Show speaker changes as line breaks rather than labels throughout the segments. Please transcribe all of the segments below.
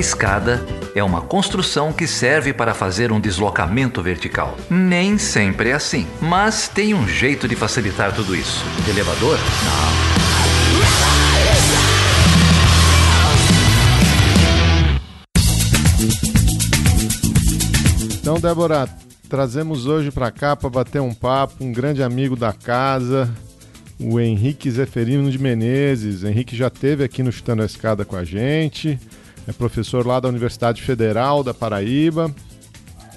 escada é uma construção que serve para fazer um deslocamento vertical. Nem sempre é assim, mas tem um jeito de facilitar tudo isso. Elevador? Não.
Então, Débora, trazemos hoje para cá para bater um papo um grande amigo da casa, o Henrique Zeferino de Menezes. Henrique já teve aqui no Chutando a Escada com a gente, é professor lá da Universidade Federal da Paraíba.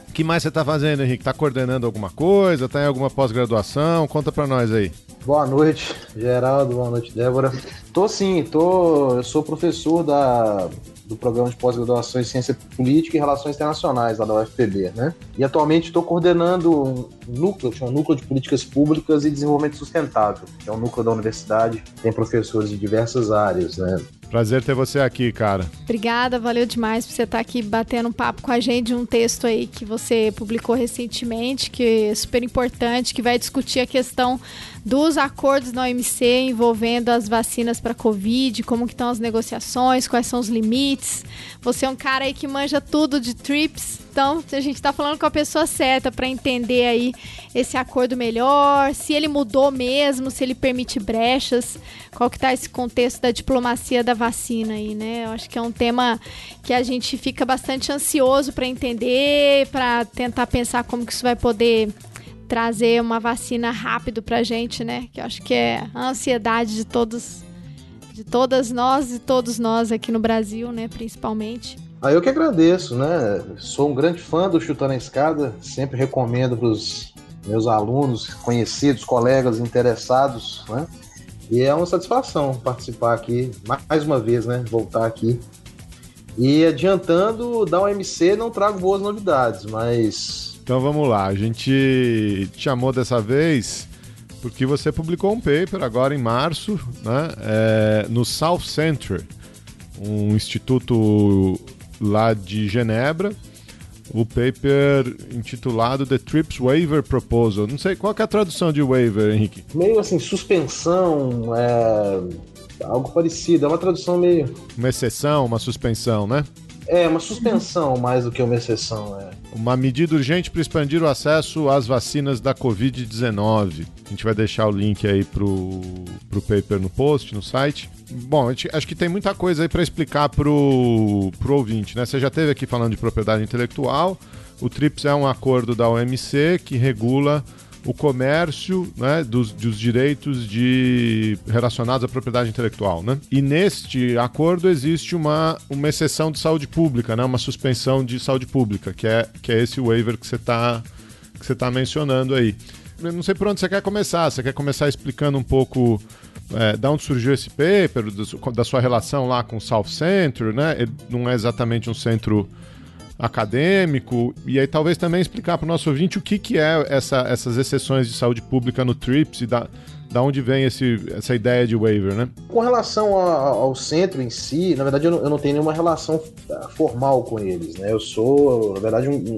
O que mais você está fazendo, Henrique? Está coordenando alguma coisa? Está em alguma pós-graduação? Conta para nós aí.
Boa noite, Geraldo. Boa noite, Débora. Tô sim, tô. Eu sou professor da do programa de pós-graduação em Ciência Política e Relações Internacionais lá da UFPB, né? E atualmente estou coordenando um núcleo, chama Núcleo de Políticas Públicas e Desenvolvimento Sustentável, que é um núcleo da universidade, tem professores de diversas áreas, né?
Prazer ter você aqui, cara.
Obrigada, valeu demais por você estar aqui batendo um papo com a gente de um texto aí que você publicou recentemente, que é super importante, que vai discutir a questão dos acordos na OMC envolvendo as vacinas para Covid, como que estão as negociações, quais são os limites. Você é um cara aí que manja tudo de TRIPS, então a gente está falando com a pessoa certa para entender aí esse acordo melhor, se ele mudou mesmo, se ele permite brechas, qual que tá esse contexto da diplomacia da vacina aí, né? Eu acho que é um tema que a gente fica bastante ansioso para entender, para tentar pensar como que isso vai poder trazer uma vacina rápido pra gente, né? Que eu acho que é a ansiedade de todos, de todas nós e todos nós aqui no Brasil, né? Principalmente.
Ah, eu que agradeço, né? Sou um grande fã do Chutando a Escada, sempre recomendo para os meus alunos, conhecidos, colegas interessados, né? E é uma satisfação participar aqui, mais uma vez, né? Voltar aqui. E adiantando, da OMC não trago boas novidades, mas
então vamos lá, a gente te chamou dessa vez porque você publicou um paper agora em março, né, é, no South Center, um instituto lá de Genebra, o paper intitulado The TRIPS Waiver Proposal. Não sei, qual é a tradução de waiver, Henrique?
Meio assim, suspensão, é, algo parecido, é uma tradução meio...
Uma exceção, uma suspensão, né?
É, uma suspensão mais do que uma exceção. É.
Uma medida urgente para expandir o acesso às vacinas da Covid-19. A gente vai deixar o link aí pro, pro paper no post, no site. Bom, gente, acho que tem muita coisa aí para explicar pro, pro ouvinte, né? Você já teve aqui falando de propriedade intelectual. O TRIPS é um acordo da OMC que regula o comércio né, dos, dos direitos de, relacionados à propriedade intelectual. Né? E neste acordo existe uma, uma exceção de saúde pública, né, uma suspensão de saúde pública, que é, que é esse waiver que você está tá mencionando aí. Eu não sei por onde você quer começar. Você quer começar explicando um pouco é, da onde surgiu esse paper, da sua relação lá com o South Center, né? Ele não é exatamente um centro acadêmico, e aí talvez também explicar para o nosso ouvinte o que, que é essa, essas exceções de saúde pública no TRIPS e da, da onde vem esse, essa ideia de waiver, né?
Com relação ao, ao centro em si, na verdade eu não, eu não, tenho nenhuma relação ah, formal com eles, né? Eu sou, na verdade, um,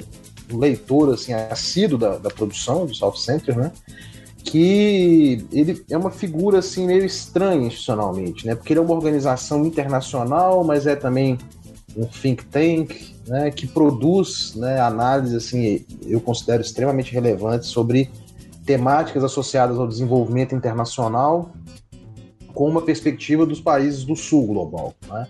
um leitor assim, assíduo da, da produção do South Center, né? que ele é uma figura assim meio estranha institucionalmente, né? Porque ele é uma organização internacional, mas é também um think tank, né, que produz né, análises, assim, eu considero extremamente relevantes sobre temáticas associadas ao desenvolvimento internacional com uma perspectiva dos países do sul global. Né?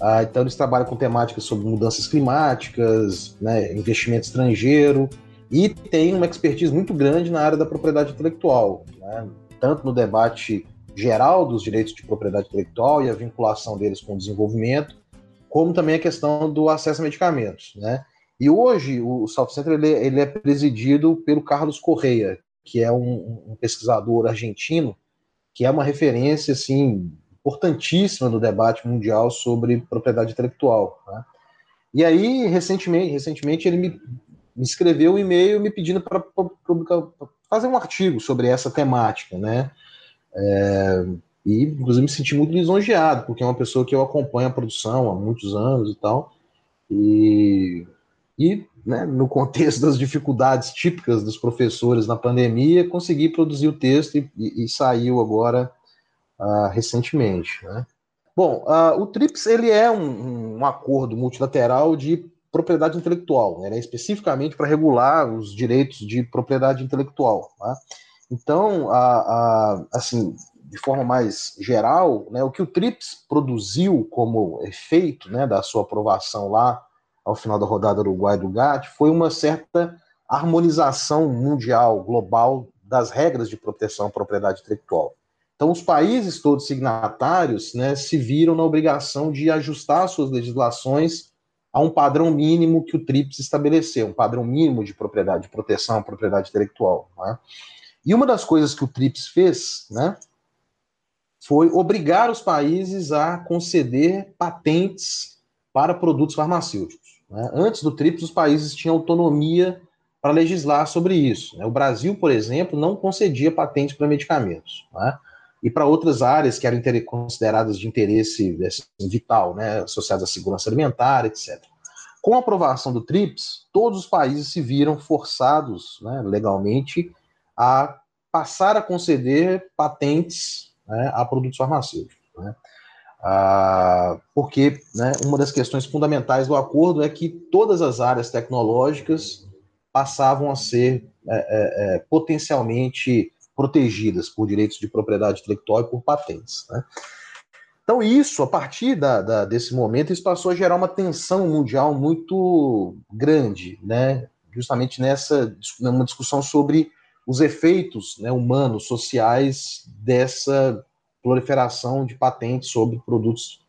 Ah, então eles trabalham com temáticas sobre mudanças climáticas, né, investimento estrangeiro e tem uma expertise muito grande na área da propriedade intelectual, né? tanto no debate geral dos direitos de propriedade intelectual e a vinculação deles com o desenvolvimento, como também a questão do acesso a medicamentos, né? E hoje o South Center ele, ele é presidido pelo Carlos Correia, que é um, um, pesquisador argentino, que é uma referência assim importantíssima no debate mundial sobre propriedade intelectual. Né? E aí recentemente, recentemente ele me, me escreveu um e-mail me pedindo para publicar, fazer um artigo sobre essa temática, né? É, e, inclusive, me senti muito lisonjeado, porque é uma pessoa que eu acompanho a produção há muitos anos e tal. E, e né, no contexto das dificuldades típicas dos professores na pandemia, consegui produzir o texto e, e, e saiu agora uh, recentemente. Né? Bom, uh, o TRIPS ele é um, um, acordo multilateral de propriedade intelectual, né? é especificamente para regular os direitos de propriedade intelectual. Tá? Então, a, a, assim, de forma mais geral, né, o que o TRIPS produziu como efeito né, da sua aprovação lá ao final da rodada Uruguai do GATT foi uma certa harmonização mundial, global, das regras de proteção à propriedade intelectual. Então, os países todos signatários né, se viram na obrigação de ajustar suas legislações a um padrão mínimo que o TRIPS estabeleceu, um padrão mínimo de propriedade, de proteção à propriedade intelectual. Né? E uma das coisas que o TRIPS fez, né, foi obrigar os países a conceder patentes para produtos farmacêuticos. Né? Antes do TRIPS, os países tinham autonomia para legislar sobre isso. Né? O Brasil, por exemplo, não concedia patentes para medicamentos. Né? E para outras áreas que eram consideradas de interesse assim, vital, né? associadas à segurança alimentar, etc. Com a aprovação do TRIPS, todos os países se viram forçados né, legalmente a passar a conceder patentes né, a produtos farmacêuticos. Né? Ah, porque né, uma das questões fundamentais do acordo é que todas as áreas tecnológicas passavam a ser é, é, é potencialmente protegidas por direitos de propriedade intelectual e por patentes. Né? Então, isso, a partir da, da, desse momento, isso passou a gerar uma tensão mundial muito grande, né? justamente nessa uma discussão sobre os efeitos né, humanos, sociais dessa proliferação de patentes sobre produtos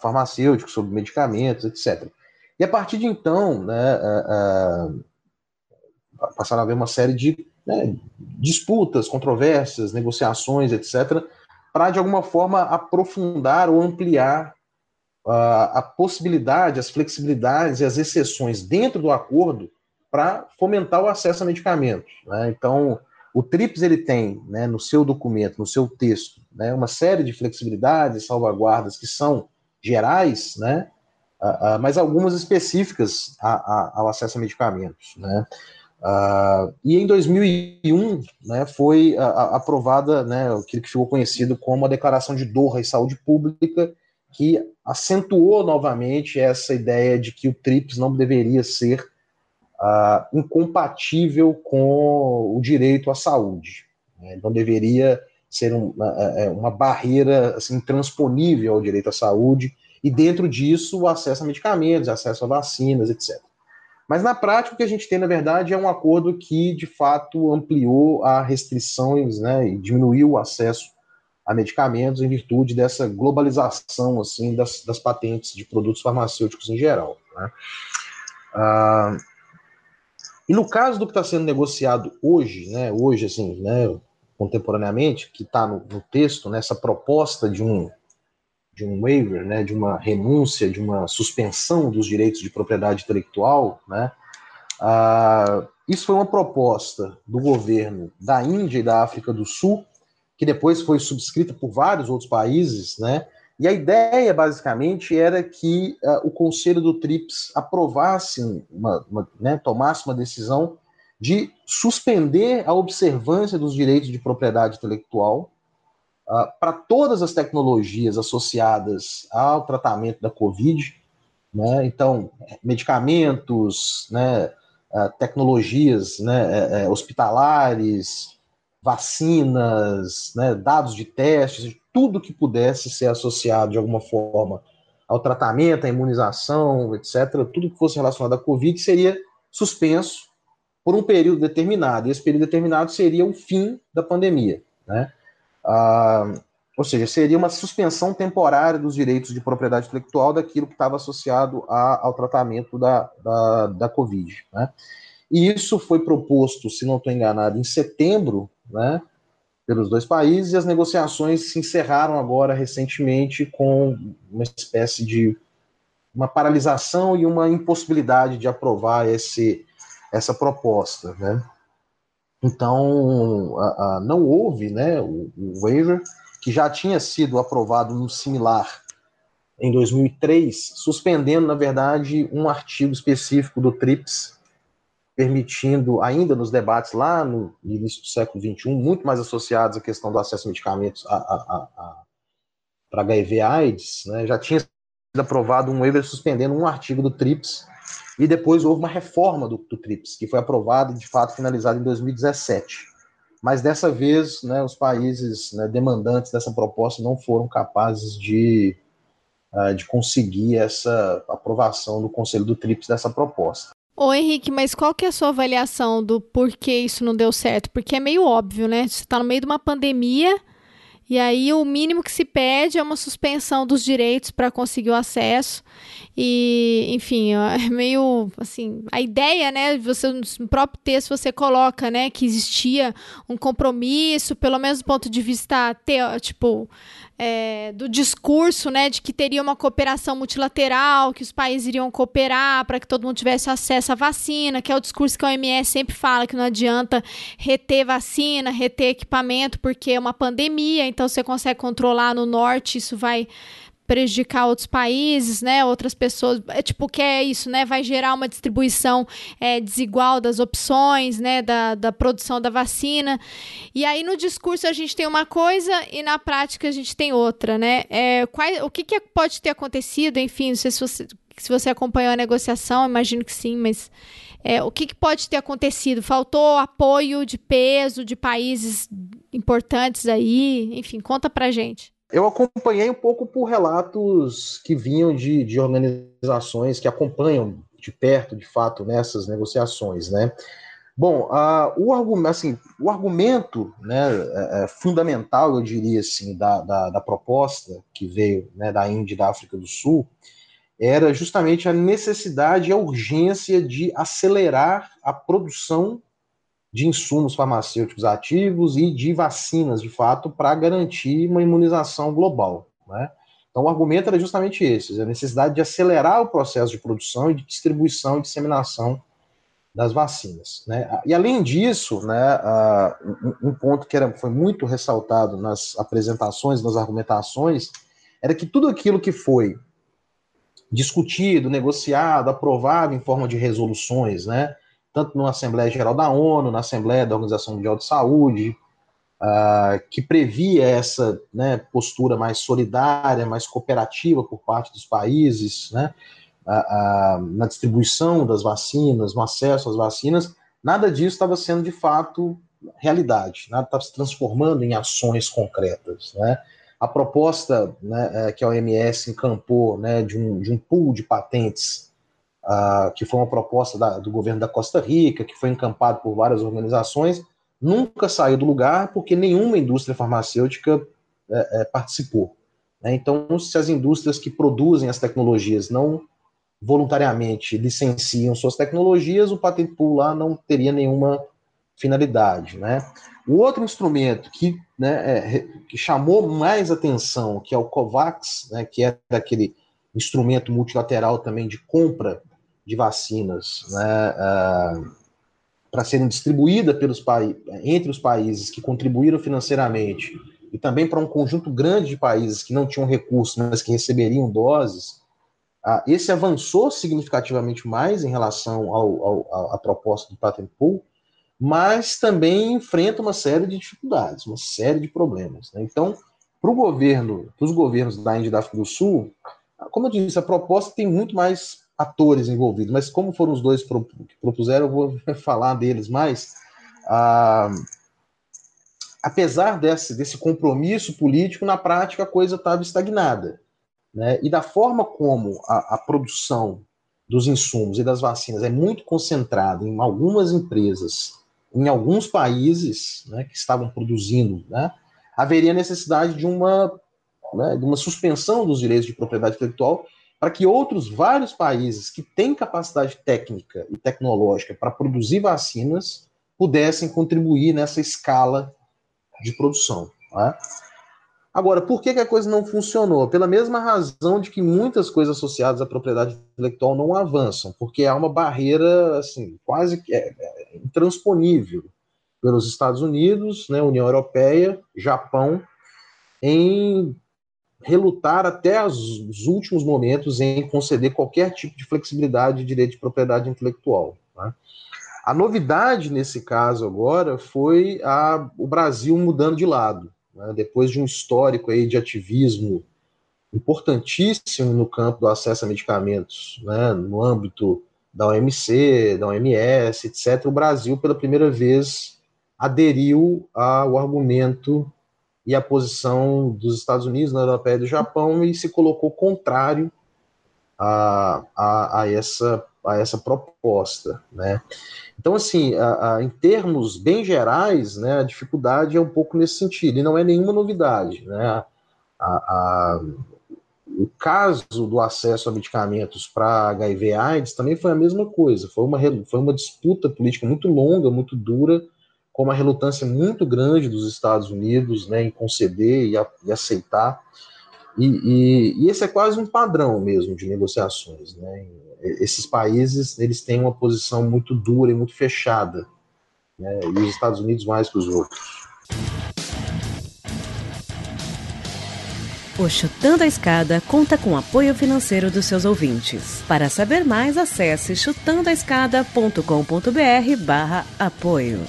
farmacêuticos, sobre medicamentos, etc. E a partir de então, né, uh, passaram a haver uma série de né, disputas, controvérsias, negociações, etc., para de alguma forma aprofundar ou ampliar a possibilidade, as flexibilidades e as exceções dentro do acordo para fomentar o acesso a medicamentos. Né? Então, o TRIPS ele tem, né, no seu documento, no seu texto, né, uma série de flexibilidades, salvaguardas que são gerais, né, uh, uh, mas algumas específicas a, a, ao acesso a medicamentos. Né. Uh, e em 2001 né, foi aprovada né, o que ficou conhecido como a Declaração de Doha e Saúde Pública, que acentuou novamente essa ideia de que o TRIPS não deveria ser uh, incompatível com o direito à saúde. Né? Não deveria ser um, uma, é, é, uma, barreira assim, intransponível ao direito à saúde, e dentro disso o acesso a medicamentos, acesso a vacinas, etc. Mas na prática o que a gente tem, na verdade, é um acordo que de fato ampliou as restrições né, e diminuiu o acesso a medicamentos em virtude dessa globalização assim das, das patentes de produtos farmacêuticos em geral. Né? Uh, e no caso do que está sendo negociado hoje, né, hoje, assim, né, contemporaneamente, que está no, no, texto, nessa proposta de um, de um waiver, né, de uma renúncia, de uma suspensão dos direitos de propriedade intelectual, né, ah, isso foi uma proposta do governo da Índia e da África do Sul, que depois foi subscrita por vários outros países, né, e a ideia, basicamente, era que uh, o Conselho do TRIPS aprovasse, uma, uma, né, tomasse uma decisão de suspender a observância dos direitos de propriedade intelectual uh, para todas as tecnologias associadas ao tratamento da Covid. Né? Então, medicamentos, né, uh, tecnologias né, hospitalares, vacinas, né, dados de testes, tudo que pudesse ser associado de alguma forma ao tratamento, à imunização, etc., tudo que fosse relacionado à Covid seria suspenso por um período determinado. E esse período determinado seria o fim da pandemia. Né? Ah, ou seja, seria uma suspensão temporária dos direitos de propriedade intelectual daquilo que estava associado a, ao tratamento da, da, da Covid. Né? E isso foi proposto, se não estou enganado, em setembro né, pelos dois países, e as negociações se encerraram agora recentemente com uma espécie de uma paralisação e uma impossibilidade de aprovar esse, essa proposta. Né? Então, a, a, não houve né, o, o waiver, que já tinha sido aprovado no similar em 2003, suspendendo, na verdade, um artigo específico do TRIPS, permitindo, ainda nos debates lá no início do século XXI, muito mais associados à questão do acesso a medicamentos, para HIV/AIDS, né, já tinha sido aprovado um waiver suspendendo um artigo do TRIPS e depois houve uma reforma do, do TRIPS, que foi aprovada e de fato finalizada em 2017. Mas dessa vez, né, os países né, demandantes dessa proposta não foram capazes de, uh, de conseguir essa aprovação do Conselho do TRIPS dessa proposta.
Ô Henrique, mas qual que é a sua avaliação do porquê isso não deu certo? Porque é meio óbvio, né? Você está no meio de uma pandemia e aí o mínimo que se pede é uma suspensão dos direitos para conseguir o acesso. E, enfim, é meio assim, a ideia, né, você no próprio texto você coloca, né, que existia um compromisso, pelo menos do ponto de vista tipo é, do discurso, né, de que teria uma cooperação multilateral, que os países iriam cooperar para que todo mundo tivesse acesso à vacina, que é o discurso que a OMS sempre fala, que não adianta reter vacina, reter equipamento, porque é uma pandemia, então você consegue controlar no norte, isso vai prejudicar outros países, né? Outras pessoas. É tipo, que é isso, né? Vai gerar uma distribuição é, desigual das opções, né? Da, da produção da vacina. E aí, no discurso, a gente tem uma coisa e na prática a gente tem outra, né? É, qual, o que, que pode ter acontecido? Enfim, não sei se você, se você acompanhou a negociação, imagino que sim, mas. É, o que, que, pode ter acontecido? Faltou apoio de peso de países importantes aí? Enfim, conta pra gente.
Eu acompanhei um pouco por relatos que vinham de, de organizações que acompanham de perto, de fato, nessas negociações, né? Bom, uh, o, argumento, assim, o argumento né, é, é, fundamental, eu diria assim, da, da, da proposta que veio né, da Índia e da África do Sul era justamente a necessidade e a urgência de acelerar a produção de insumos farmacêuticos ativos e de vacinas, de fato, para garantir uma imunização global. Né? Então, o argumento era justamente esse: a necessidade de acelerar o processo de produção e de distribuição e disseminação das vacinas. Né? E, além disso, né, uh, um ponto que era, foi muito ressaltado nas apresentações, nas argumentações, era que tudo aquilo que foi discutido, negociado, aprovado em forma de resoluções, né, tanto na Assembleia Geral da ONU, na Assembleia da Organização Mundial de Saúde, uh, que previa essa né, postura mais solidária, mais cooperativa por parte dos países, né, uh, uh, na distribuição das vacinas, no acesso às vacinas, nada disso estava sendo de fato realidade, nada estava se transformando em ações concretas. Né? A proposta né, é, que a OMS encampou né, de, um, de um pool de patentes uh, que foi uma proposta da, do governo da Costa Rica, que foi encampado por várias organizações, nunca saiu do lugar porque nenhuma indústria farmacêutica é, é, participou. Né? Então, se as indústrias que produzem as tecnologias não voluntariamente licenciam suas tecnologias, o patent pool lá não teria nenhuma finalidade. Né? O outro instrumento que, né, é, que chamou mais atenção, que é o COVAX, né, que é aquele instrumento multilateral também de compra de vacinas né, uh, para serem distribuídas pelos entre os países que contribuíram financeiramente e também para um conjunto grande de países que não tinham recursos, mas que receberiam doses, uh, esse avançou significativamente mais em relação ao, ao, à proposta do patent pool, mas também enfrenta uma série de dificuldades, uma série de problemas. Né? Então, para o governo, para os governos da Índia e da África do Sul, como eu disse, a proposta tem muito mais atores envolvidos, mas como foram os dois que propuseram, eu vou falar deles mais. Ah, apesar desse, desse compromisso político, na prática a coisa estava estagnada. Né? E da forma como a, a, produção dos insumos e das vacinas é muito concentrada em algumas empresas, em alguns países né, que estavam produzindo, né, haveria necessidade de uma, né, de uma suspensão dos direitos de propriedade intelectual para que outros vários países que têm capacidade técnica e tecnológica para produzir vacinas pudessem contribuir nessa escala de produção. Tá? Agora, por que, que, a coisa não funcionou? Pela mesma razão de que muitas coisas associadas à propriedade intelectual não avançam, porque há uma barreira assim quase que é, é, intransponível pelos Estados Unidos, né, União Europeia, Japão, em relutar até os últimos momentos em conceder qualquer tipo de flexibilidade de direito de propriedade intelectual. Tá? A novidade nesse caso agora foi a, o Brasil mudando de lado, né? depois de um histórico aí de ativismo importantíssimo no campo do acesso a medicamentos, né, no âmbito da OMC, da OMS, etc., o Brasil, pela primeira vez, aderiu ao argumento e à posição dos Estados Unidos, da Europeia e do Japão e se colocou contrário a, a, a, essa, a essa proposta. Né? Então, assim, a, a, em termos bem gerais, né, a dificuldade é um pouco nesse sentido, e não é nenhuma novidade. Né? a, o caso do acesso a medicamentos para HIV AIDS também foi a mesma coisa. Foi uma, foi uma disputa política muito longa, muito dura, com uma relutância muito grande dos Estados Unidos né, em conceder e, a, e aceitar. E, e, e, esse é quase um padrão mesmo de negociações. Né? Esses países eles têm uma posição muito dura e muito fechada, né? e os Estados Unidos mais que os outros.
O Chutando a Escada conta com apoio financeiro dos seus ouvintes. Para saber mais, acesse chutandoaescada.com.br barra apoio.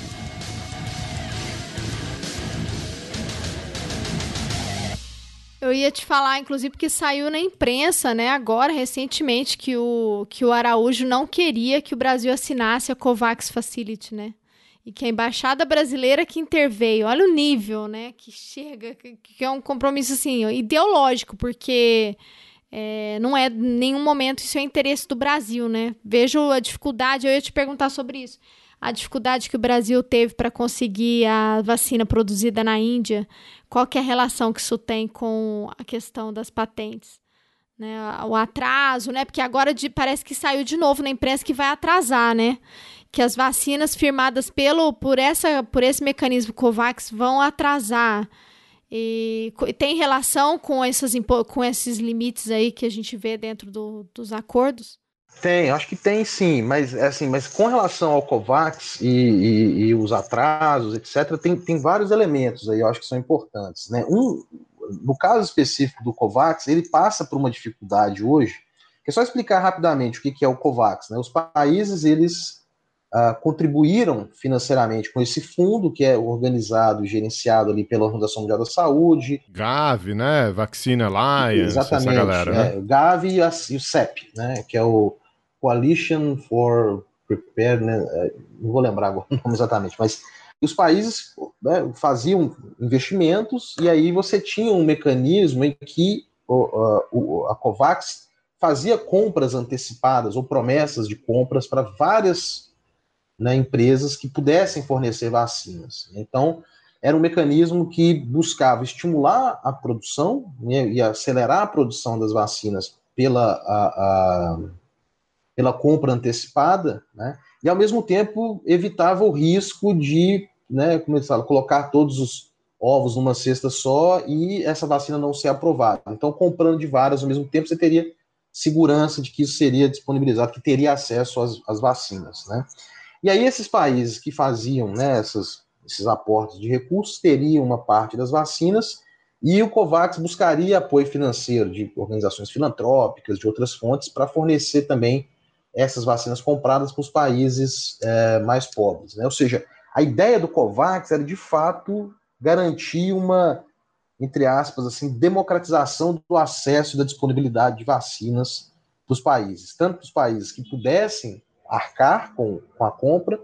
Eu ia te falar, inclusive, porque saiu na imprensa, né, agora, recentemente, que o, que o Araújo não queria que o Brasil assinasse a COVAX Facility, né? e que a embaixada brasileira que interveio, olha o nível, né, que chega, que é um compromisso assim ideológico, porque é, não é nenhum momento isso é interesse do Brasil, né? Vejo a dificuldade, eu ia te perguntar sobre isso. A dificuldade que o Brasil teve para conseguir a vacina produzida na Índia, qual que é a relação que isso tem com a questão das patentes? Né, o atraso, né? Porque agora de, parece que saiu de novo na imprensa que vai atrasar, né? que as vacinas firmadas pelo por essa por esse mecanismo Covax vão atrasar e tem relação com esses com esses limites aí que a gente vê dentro do, dos acordos?
Tem, acho que tem sim, mas assim, mas com relação ao Covax e, e, e, os atrasos, etc., tem, tem vários elementos aí, eu acho que são importantes. Né? Um, no caso específico do Covax, ele passa por uma dificuldade hoje, que é só explicar rapidamente o que, que é o Covax. Né? Os países, eles uh, contribuíram financeiramente com esse fundo que é organizado e gerenciado ali pela Organização Mundial da Saúde.
Gavi, né? Vacina Alliance,
Exatamente, essa galera, né? é? Gavi e, o CEP, né? Que é o Coalition for Preparedness, é, não vou lembrar agora o nome exatamente, mas os países né, faziam investimentos e aí você tinha um mecanismo em que o, a COVAX fazia compras antecipadas ou promessas de compras para várias né, empresas que pudessem fornecer vacinas. Então, era um mecanismo que buscava estimular a produção né, e acelerar a produção das vacinas pela, a, a, pela compra antecipada, né, e ao mesmo tempo evitava o risco de, né, como eu falo, colocar todos os ovos numa cesta só e essa vacina não ser aprovada. Então, comprando de várias ao mesmo tempo, você teria segurança de que isso seria disponibilizado, que teria acesso às, às vacinas, né? E aí esses países que faziam né, essas, esses aportes de recursos teriam uma parte das vacinas e o COVAX buscaria apoio financeiro de organizações filantrópicas, de outras fontes, para fornecer também essas vacinas compradas para os países é, mais pobres. Né? Ou seja, a ideia do COVAX era de fato garantir uma, entre aspas, assim, democratização do acesso e da disponibilidade de vacinas para os países, tanto para os países que pudessem arcar com, com a compra,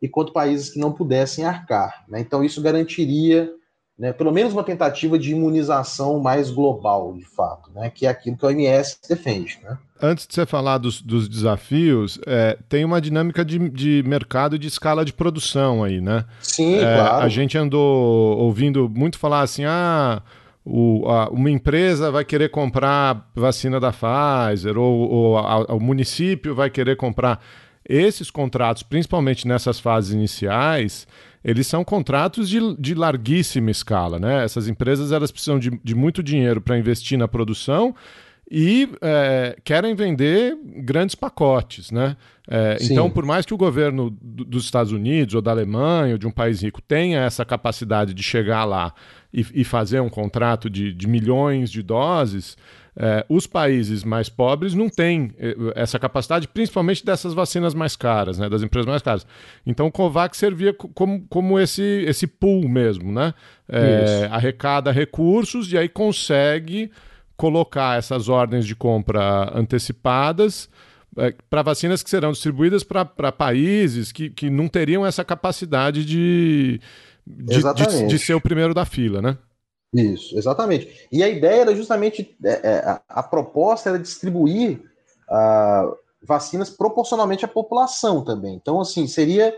e quanto países que não pudessem arcar. Né? Então, isso garantiria né, pelo menos uma tentativa de imunização mais global, de fato, né, que é aquilo que a OMS defende. Né?
Antes de você falar dos, dos desafios, é, tem uma dinâmica de, de mercado e de escala de produção aí, né?
Sim, é, claro.
A gente andou ouvindo muito falar assim, ah, o, a, uma empresa vai querer comprar vacina da Pfizer, ou, ou a, o município vai querer comprar. Esses contratos, principalmente nessas fases iniciais, eles são contratos de, de larguíssima escala, né? Essas empresas elas precisam de, de muito dinheiro para investir na produção e é, querem vender grandes pacotes, né? É, então, por mais que o governo dos Estados Unidos ou da Alemanha ou de um país rico tenha essa capacidade de chegar lá e, e fazer um contrato de, de milhões de doses, é, os países mais pobres não têm é, essa capacidade, principalmente dessas vacinas mais caras, né, das empresas mais caras. Então, o COVAX servia como, como esse, esse pool mesmo, né? É, arrecada recursos e aí consegue colocar essas ordens de compra antecipadas é, para vacinas que serão distribuídas para países que, que não teriam essa capacidade de, de, de, de, ser o primeiro da fila, né?
Isso, exatamente. E a ideia era justamente é, é, a, proposta era distribuir uh, vacinas proporcionalmente à população também. Então, assim, seria,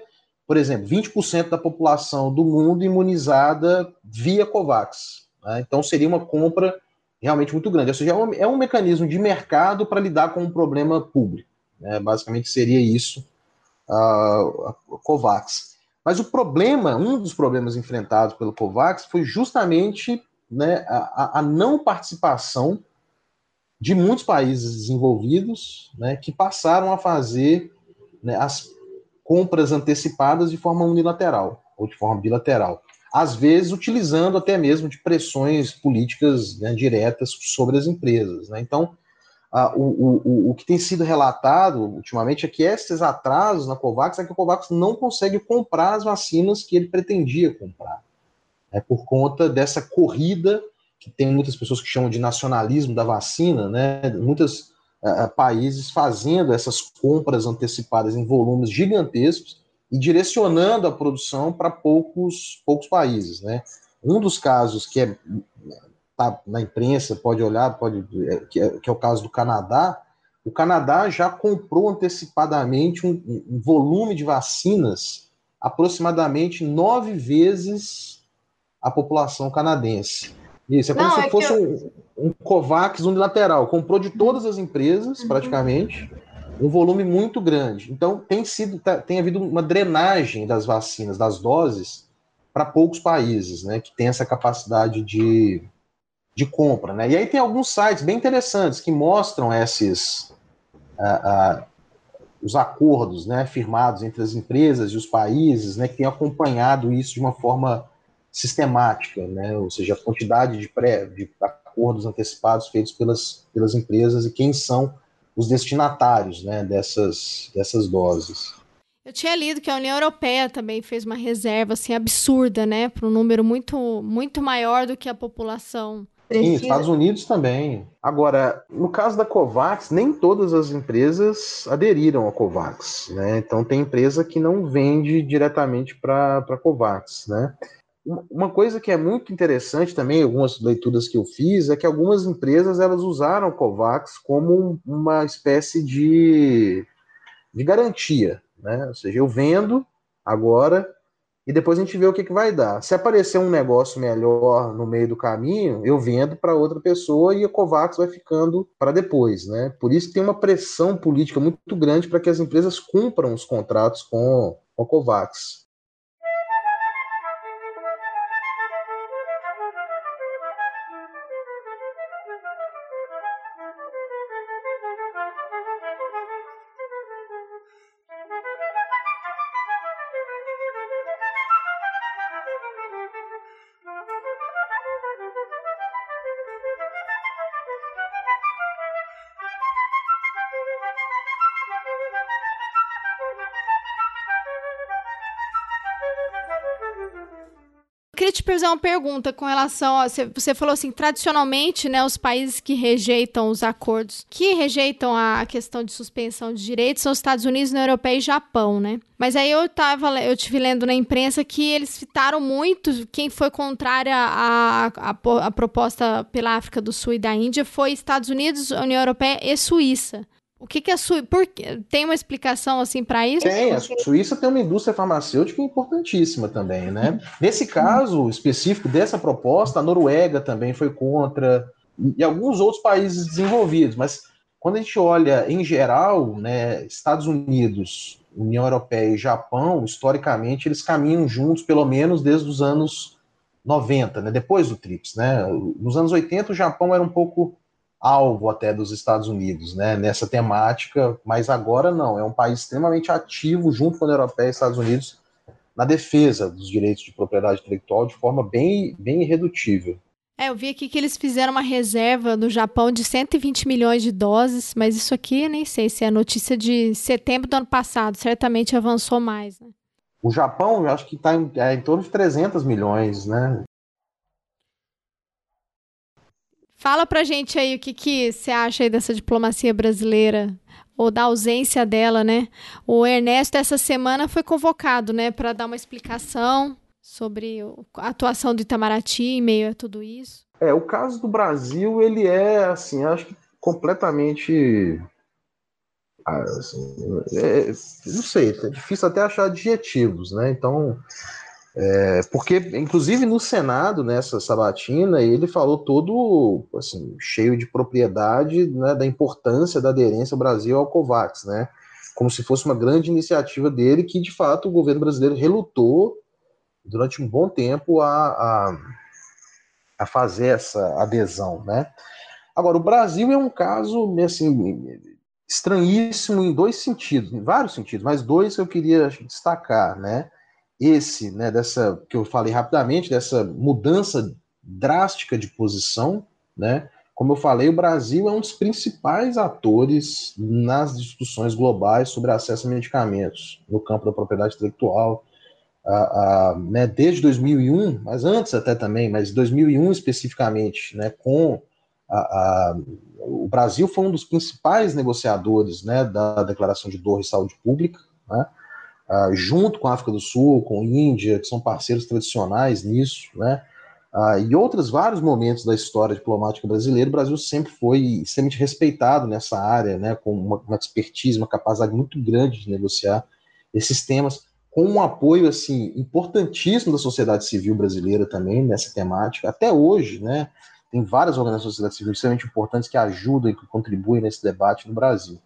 por exemplo, 20% da população do mundo imunizada via COVAX. Né? Então, seria uma compra realmente muito grande. Ou seja, é um, é um mecanismo de mercado para lidar com um problema público. Né? Basicamente, seria isso uh, a COVAX. Mas o problema, um dos problemas enfrentados pelo COVAX foi justamente né, a, a não participação de muitos países desenvolvidos né, que passaram a fazer né, as compras antecipadas de forma unilateral ou de forma bilateral. Às vezes utilizando até mesmo de pressões políticas né, diretas sobre as empresas. Né? Então, a, o, o, o que tem sido relatado ultimamente é que esses atrasos na COVAX é que a COVAX não consegue comprar as vacinas que ele pretendia comprar. É por conta dessa corrida que tem muitas pessoas que chamam de nacionalismo da vacina, né? Muitos uh, países fazendo essas compras antecipadas em volumes gigantescos e direcionando a produção para poucos, poucos países, né? Um dos casos que é tá na imprensa, pode olhar, pode é, que é, que é o caso do Canadá. O Canadá já comprou antecipadamente um, um volume de vacinas aproximadamente nove vezes a população canadense. Isso, é como Não, se é fosse eu... um, um COVAX unilateral. Comprou de todas as empresas, uhum. praticamente, um volume muito grande. Então, tem sido, tá, tem havido uma drenagem das vacinas, das doses, para poucos países, né, que tem essa capacidade de, de compra, né? E aí tem alguns sites bem interessantes que mostram esses os acordos, né, firmados entre as empresas e os países, né, que têm acompanhado isso de uma forma sistemática, né? ou seja, a quantidade de, pré, de acordos antecipados feitos pelas, pelas empresas e quem são os destinatários né, dessas, dessas doses.
Eu tinha lido que a União Europeia também fez uma reserva assim absurda, né, para um número muito muito maior do que a população.
Sim, Estados Unidos também. Agora, no caso da Covax, nem todas as empresas aderiram à Covax, né? Então tem empresa que não vende diretamente para a Covax, né? Uma coisa que é muito interessante também, algumas leituras que eu fiz, é que algumas empresas elas usaram o COVAX como uma espécie de, de garantia. Né? Ou seja, eu vendo agora e depois a gente vê o que, que vai dar. Se aparecer um negócio melhor no meio do caminho, eu vendo para outra pessoa e a COVAX vai ficando para depois. Né? Por isso tem uma pressão política muito grande para que as empresas cumpram os contratos com, a COVAX.
Te fazer uma pergunta com relação a. Você falou assim, tradicionalmente, né, os países que rejeitam os acordos, que rejeitam a questão de suspensão de direitos são os Estados Unidos, União Europeia e Japão, né? Mas aí eu tava, eu tive lendo na imprensa que eles citaram muito quem foi contrária à, à, proposta pela África do Sul e da Índia foi Estados Unidos, União Europeia e Suíça. O que, que é Suíça? Tem uma explicação assim para isso?
Tem, a Suíça tem uma indústria farmacêutica importantíssima também, né? Nesse caso específico dessa proposta, a Noruega também foi contra, e alguns outros países desenvolvidos, mas quando a gente olha em geral, né, Estados Unidos, União Europeia e Japão, historicamente, eles caminham juntos, pelo menos desde os anos 90, né, depois do TRIPS. Né? Nos anos 80, o Japão era um pouco alvo até dos Estados Unidos, né, nessa temática, mas agora não, é um país extremamente ativo junto com a União Europeia e Estados Unidos na defesa dos direitos de propriedade intelectual de forma bem, bem irredutível.
É, eu vi aqui que eles fizeram uma reserva no Japão de 120 milhões de doses, mas isso aqui nem sei se é notícia de setembro do ano passado, certamente avançou mais, né?
O Japão, eu acho que está em, é, em torno de 300 milhões, né?
Fala pra gente aí o que, que você acha aí dessa diplomacia brasileira ou da ausência dela, né? O Ernesto essa semana foi convocado, né, para dar uma explicação sobre a atuação do Itamaraty em meio a tudo isso.
É, o caso do Brasil, ele é, assim, acho que completamente. Ah, assim, é, não sei, é difícil até achar adjetivos, né? Então, é, porque, inclusive, no Senado, nessa sabatina, ele falou todo assim, cheio de propriedade né, da importância da aderência ao Brasil ao COVAX, né? Como se fosse uma grande iniciativa dele, que de fato o governo brasileiro relutou durante um bom tempo a, a, a fazer essa adesão, né? Agora, o Brasil é um caso assim, estranhíssimo em dois sentidos, em vários sentidos, mas dois eu queria destacar, né? Esse, né, dessa que eu falei rapidamente, dessa mudança drástica de posição, né? Como eu falei, o Brasil é um dos principais atores nas discussões globais sobre acesso a medicamentos no campo da propriedade intelectual, a, né, desde 2001, mas antes até também, mas 2001 especificamente, né, com a, o Brasil foi um dos principais negociadores né, da Declaração de Doha e Saúde Pública, né, junto com a África do Sul, com a Índia, que são parceiros tradicionais nisso, né, e outros vários momentos da história diplomática brasileira, o Brasil sempre foi extremamente respeitado nessa área, né, com uma, uma expertise, uma capacidade muito grande de negociar esses temas com um apoio assim importantíssimo da sociedade civil brasileira também nessa temática. Até hoje, né, tem várias organizações da sociedade civil extremamente importantes que ajudam e que contribuem nesse debate no Brasil.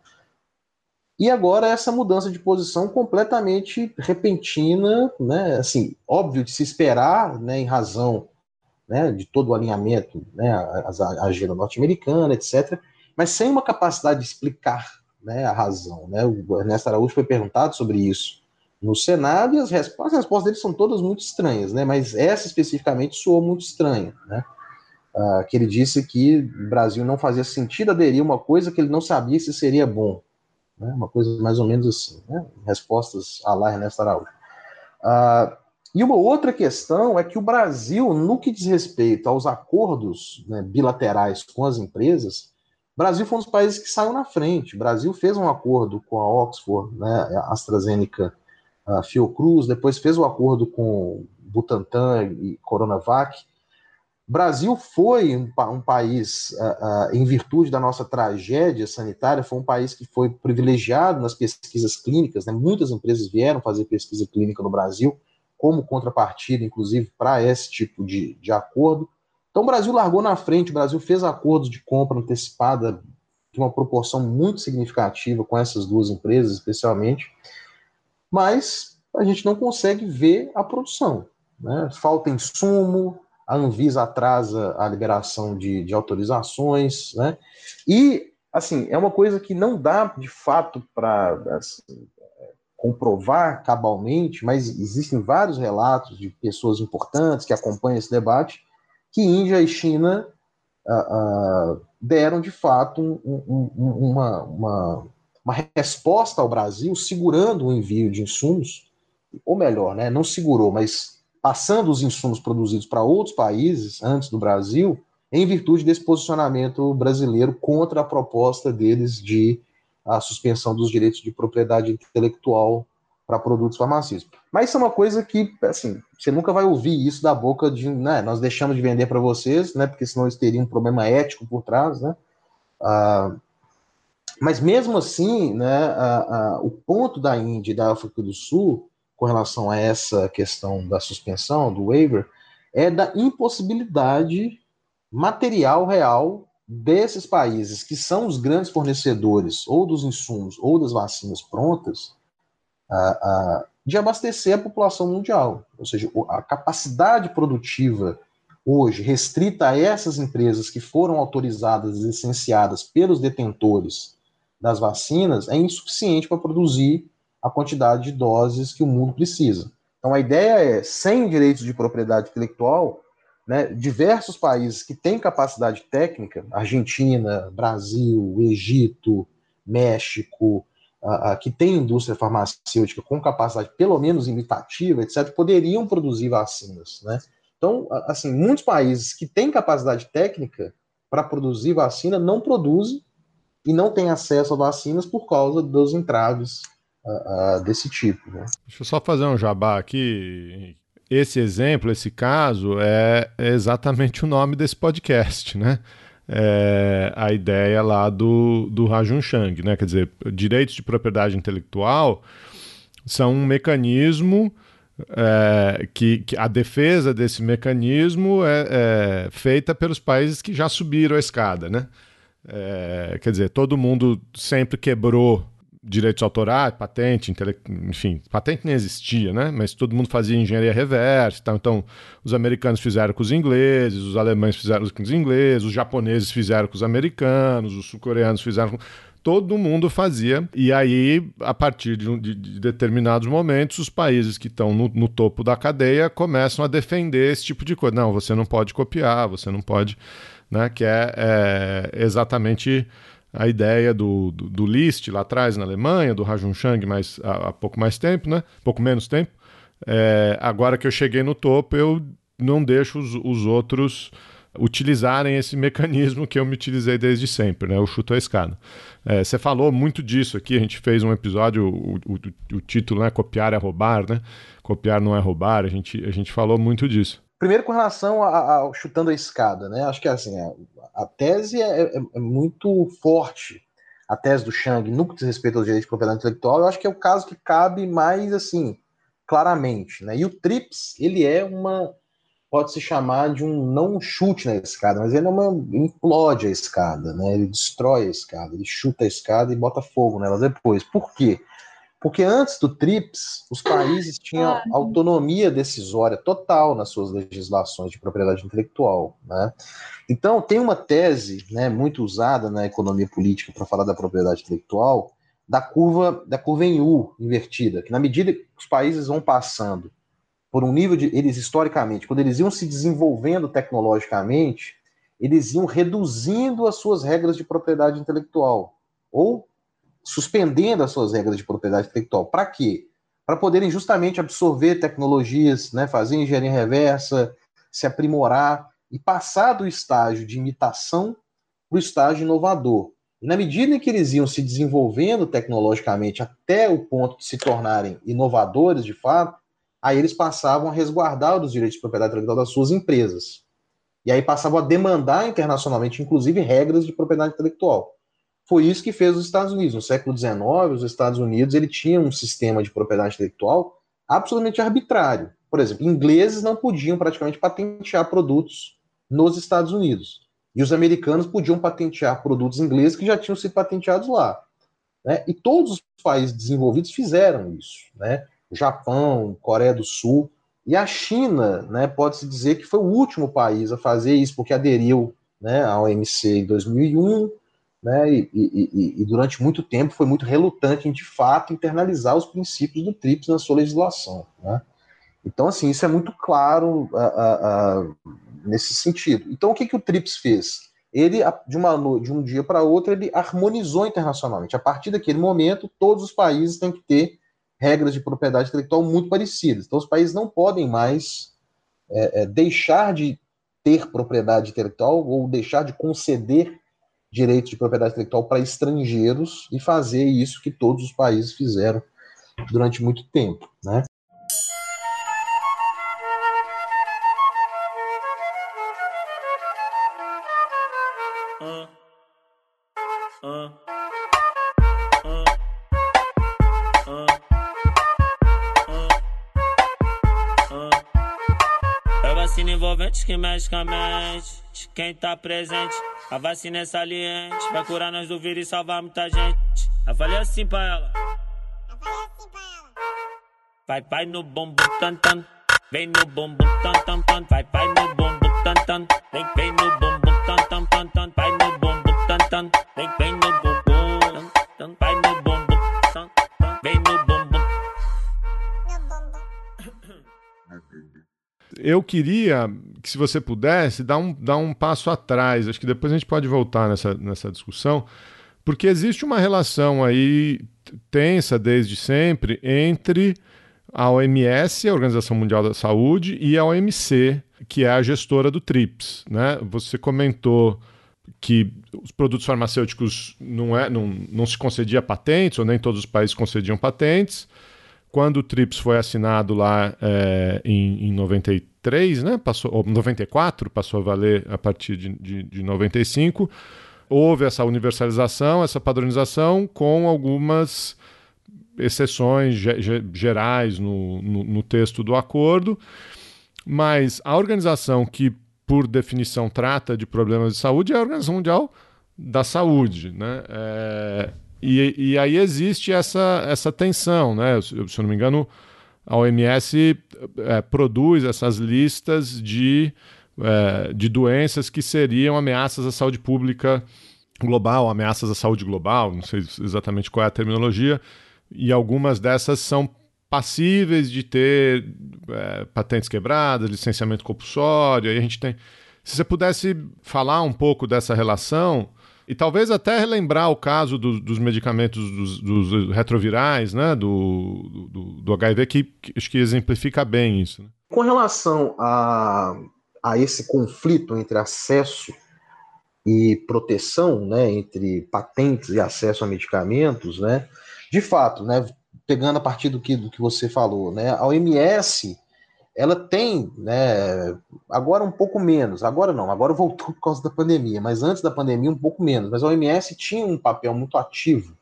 E agora essa mudança de posição completamente repentina, né, assim, óbvio de se esperar, né, em razão né, de todo o alinhamento, né, a, a agenda norte-americana, etc., mas sem uma capacidade de explicar né, a razão. Né? O Ernesto Araújo foi perguntado sobre isso no Senado e as respostas, as respostas deles são todas muito estranhas, né? Mas essa especificamente soou muito estranha, né? Uh, que ele disse que o Brasil não fazia sentido aderir a uma coisa que ele não sabia se seria bom, né? Uma coisa mais ou menos assim, né? Respostas a lá Ernesto Araújo. Uh, e uma outra questão é que o Brasil, no que diz respeito aos acordos né, bilaterais com as empresas, o Brasil foi um dos países que saiu na frente. O Brasil fez um acordo com a Oxford, né, AstraZeneca a Fiocruz, depois fez o acordo com Butantan e Coronavac. Brasil foi um, um país, uh, uh, em virtude da nossa tragédia sanitária, foi um país que foi privilegiado nas pesquisas clínicas, né? muitas empresas vieram fazer pesquisa clínica no Brasil, como contrapartida, inclusive, para esse tipo de, de acordo. Então, o Brasil largou na frente, o Brasil fez acordos de compra antecipada de uma proporção muito significativa com essas duas empresas, especialmente mas a gente não consegue ver a produção. Né? Falta insumo, a Anvisa atrasa a liberação de, de autorizações, né? E, assim, é uma coisa que não dá, de fato, para assim, comprovar cabalmente, mas existem vários relatos de pessoas importantes que acompanham esse debate, que Índia e China uh, uh, deram, de fato, um, um, uma, uma, uma resposta ao Brasil segurando o envio de insumos, ou melhor, né, não segurou, mas passando os insumos produzidos para outros países antes do Brasil, em virtude desse posicionamento brasileiro contra a proposta deles de a suspensão dos direitos de propriedade intelectual para produtos farmacêuticos. Mas isso é uma coisa que, assim, você nunca vai ouvir isso da boca de, né, nós deixamos de vender para vocês, né, porque senão eles teriam um problema ético por trás, né, ah, mas mesmo assim, né, o ponto da Índia e da África do Sul com relação a essa questão da suspensão, do waiver, é da impossibilidade material real desses países que são os grandes fornecedores ou dos insumos ou das vacinas prontas de abastecer a população mundial. Ou seja, a capacidade produtiva hoje restrita a essas empresas que foram autorizadas e licenciadas pelos detentores das vacinas é insuficiente para produzir a quantidade de doses que o mundo precisa. Então a ideia é, sem direitos de propriedade intelectual, né, diversos países que têm capacidade técnica, Argentina, Brasil, Egito, México, a, a, que têm indústria farmacêutica com capacidade pelo menos imitativa, etc., poderiam produzir vacinas. Né? Então, assim, muitos países que têm capacidade técnica para produzir vacina não produzem e não tem acesso a vacinas por causa dos entraves uh, desse tipo. Né?
Deixa eu só fazer um jabá aqui. Esse exemplo, esse caso, é exatamente o nome desse podcast, né? É a ideia lá do, do Rajun Chang, né? Quer dizer, direitos de propriedade intelectual são um mecanismo é, que, que, a defesa desse mecanismo é, é, feita pelos países que já subiram a escada, né? É, quer dizer, todo mundo sempre quebrou direitos autorais, patente, intele... enfim, patente nem existia, né? Mas todo mundo fazia engenharia reversa. Então, então, os americanos fizeram com os ingleses, os alemães fizeram com os ingleses, os japoneses fizeram com os americanos, os sul-coreanos fizeram com todo mundo fazia. E aí, a partir de, de, de determinados momentos, os países que estão no, no, topo da cadeia começam a defender esse tipo de coisa. Não, você não pode copiar, você não pode. Né, que é, é exatamente a ideia do, do, do, Liszt lá atrás na Alemanha, do Rajun Chang mais, há, há pouco mais tempo, né? pouco menos tempo. É, agora que eu cheguei no topo, eu não deixo os, os outros utilizarem esse mecanismo que eu me utilizei desde sempre, né? O chuto à escada. É, você falou muito disso aqui, a gente fez um episódio, o, o, o, título é Copiar é roubar, né? Copiar não é roubar, a gente, a gente falou muito disso.
Primeiro com relação ao chutando a escada, né? Acho que assim, a, a tese é, é, é, muito forte, a tese do Chang, no que diz respeito aos direitos de propriedade intelectual, eu acho que é o caso que cabe mais assim, claramente, né? E o TRIPS, ele é uma pode se chamar de um não chute na escada, mas ele é uma implode a escada, né? Ele destrói a escada, ele chuta a escada e bota fogo nela depois. Por quê? Porque antes do TRIPS, os países tinham autonomia decisória total nas suas legislações de propriedade intelectual. Né? Então, tem uma tese né, muito usada na economia política para falar da propriedade intelectual, da curva da curva em U invertida, que na medida que os países vão passando por um nível de. Eles, historicamente, quando eles iam se desenvolvendo tecnologicamente, eles iam reduzindo as suas regras de propriedade intelectual. Ou suspendendo as suas regras de propriedade intelectual. Para quê? Para poderem justamente absorver tecnologias, né, fazer engenharia reversa, se aprimorar e passar do estágio de imitação para o estágio inovador. E na medida em que eles iam se desenvolvendo tecnologicamente até o ponto de se tornarem inovadores de fato, aí eles passavam a resguardar os direitos de propriedade intelectual das suas empresas. E aí passavam a demandar internacionalmente, inclusive, regras de propriedade intelectual. Foi isso que fez os Estados Unidos. No século XIX, os Estados Unidos ele tinha um sistema de propriedade intelectual absolutamente arbitrário. Por exemplo, ingleses não podiam praticamente patentear produtos nos Estados Unidos. E os americanos podiam patentear produtos ingleses que já tinham sido patenteados lá. Né? E todos os países desenvolvidos fizeram isso. Né? Japão, Coreia do Sul. E a China, né, pode-se dizer que foi o último país a fazer isso, porque aderiu né, ao OMC em 2001, né, e, e, e, durante muito tempo foi muito relutante em, de fato, internalizar os princípios do TRIPS na sua legislação. Né? Então, assim, isso é muito claro nesse sentido. Então, o que, que o TRIPS fez? Ele, de, uma, de um dia para outro, ele harmonizou internacionalmente. A partir daquele momento, todos os países têm que ter regras de propriedade intelectual muito parecidas. Então, os países não podem mais é, é, deixar de ter propriedade intelectual ou deixar de conceder direitos de propriedade intelectual para estrangeiros e fazer isso que todos os países fizeram durante muito tempo, né?
que mexe com a mente de quem tá presente. A vacina é saliente, vai curar nós do vírus e salvar muita gente. Eu falei assim pra ela. Eu falei assim pra ela. Vai, vai no bumbum tan tan. Vem no bumbum tan tan tan. Vai, vai no bumbum tan tan. Vem, vem no bumbum tan tan tan tan. Vai no bumbum tan tan. Vem, vem no bumbum tan Vai no bumbum tan tan. Vem no bumbum.
No bumbum. Eu queria que, se você pudesse, dar um, dar um passo atrás. Acho que depois a gente pode voltar nessa, nessa discussão, porque existe uma relação aí tensa desde sempre entre a OMS, a Organização Mundial da Saúde, e a OMC, que é a gestora do TRIPS. Né? Você comentou que os produtos farmacêuticos não, é, não, não se concedia patentes, ou nem todos os países concediam patentes. Quando o TRIPS foi assinado lá é, em, em 93, né, passou, ou 94, passou a valer a partir de, de, de 95, houve essa universalização, essa padronização, com algumas exceções gerais no, no, no texto do acordo, mas a organização que por definição, trata de problemas de saúde é a Organização Mundial da Saúde. Né? É, e, e, aí existe essa, essa tensão. Né? Se, se eu não me engano, a OMS é, produz essas listas de, é, de doenças que seriam ameaças à saúde pública global, ameaças à saúde global, não sei exatamente qual é a terminologia, e algumas dessas são passíveis de ter é, patentes quebradas, licenciamento compulsório. Aí a gente tem. Se você pudesse falar um pouco dessa relação e talvez até relembrar o caso do, dos medicamentos dos, dos, retrovirais, né, do, do, do HIV, que, que, acho que exemplifica bem isso. Né?
Com relação a, a esse conflito entre acesso e proteção, né, entre patentes e acesso a medicamentos, né, de fato, né, pegando a partir do que, do que você falou, né? A OMS ela tem, né, agora um pouco menos, agora não, agora voltou por causa da pandemia, mas antes da pandemia um pouco menos, mas a OMS tinha um papel muito ativo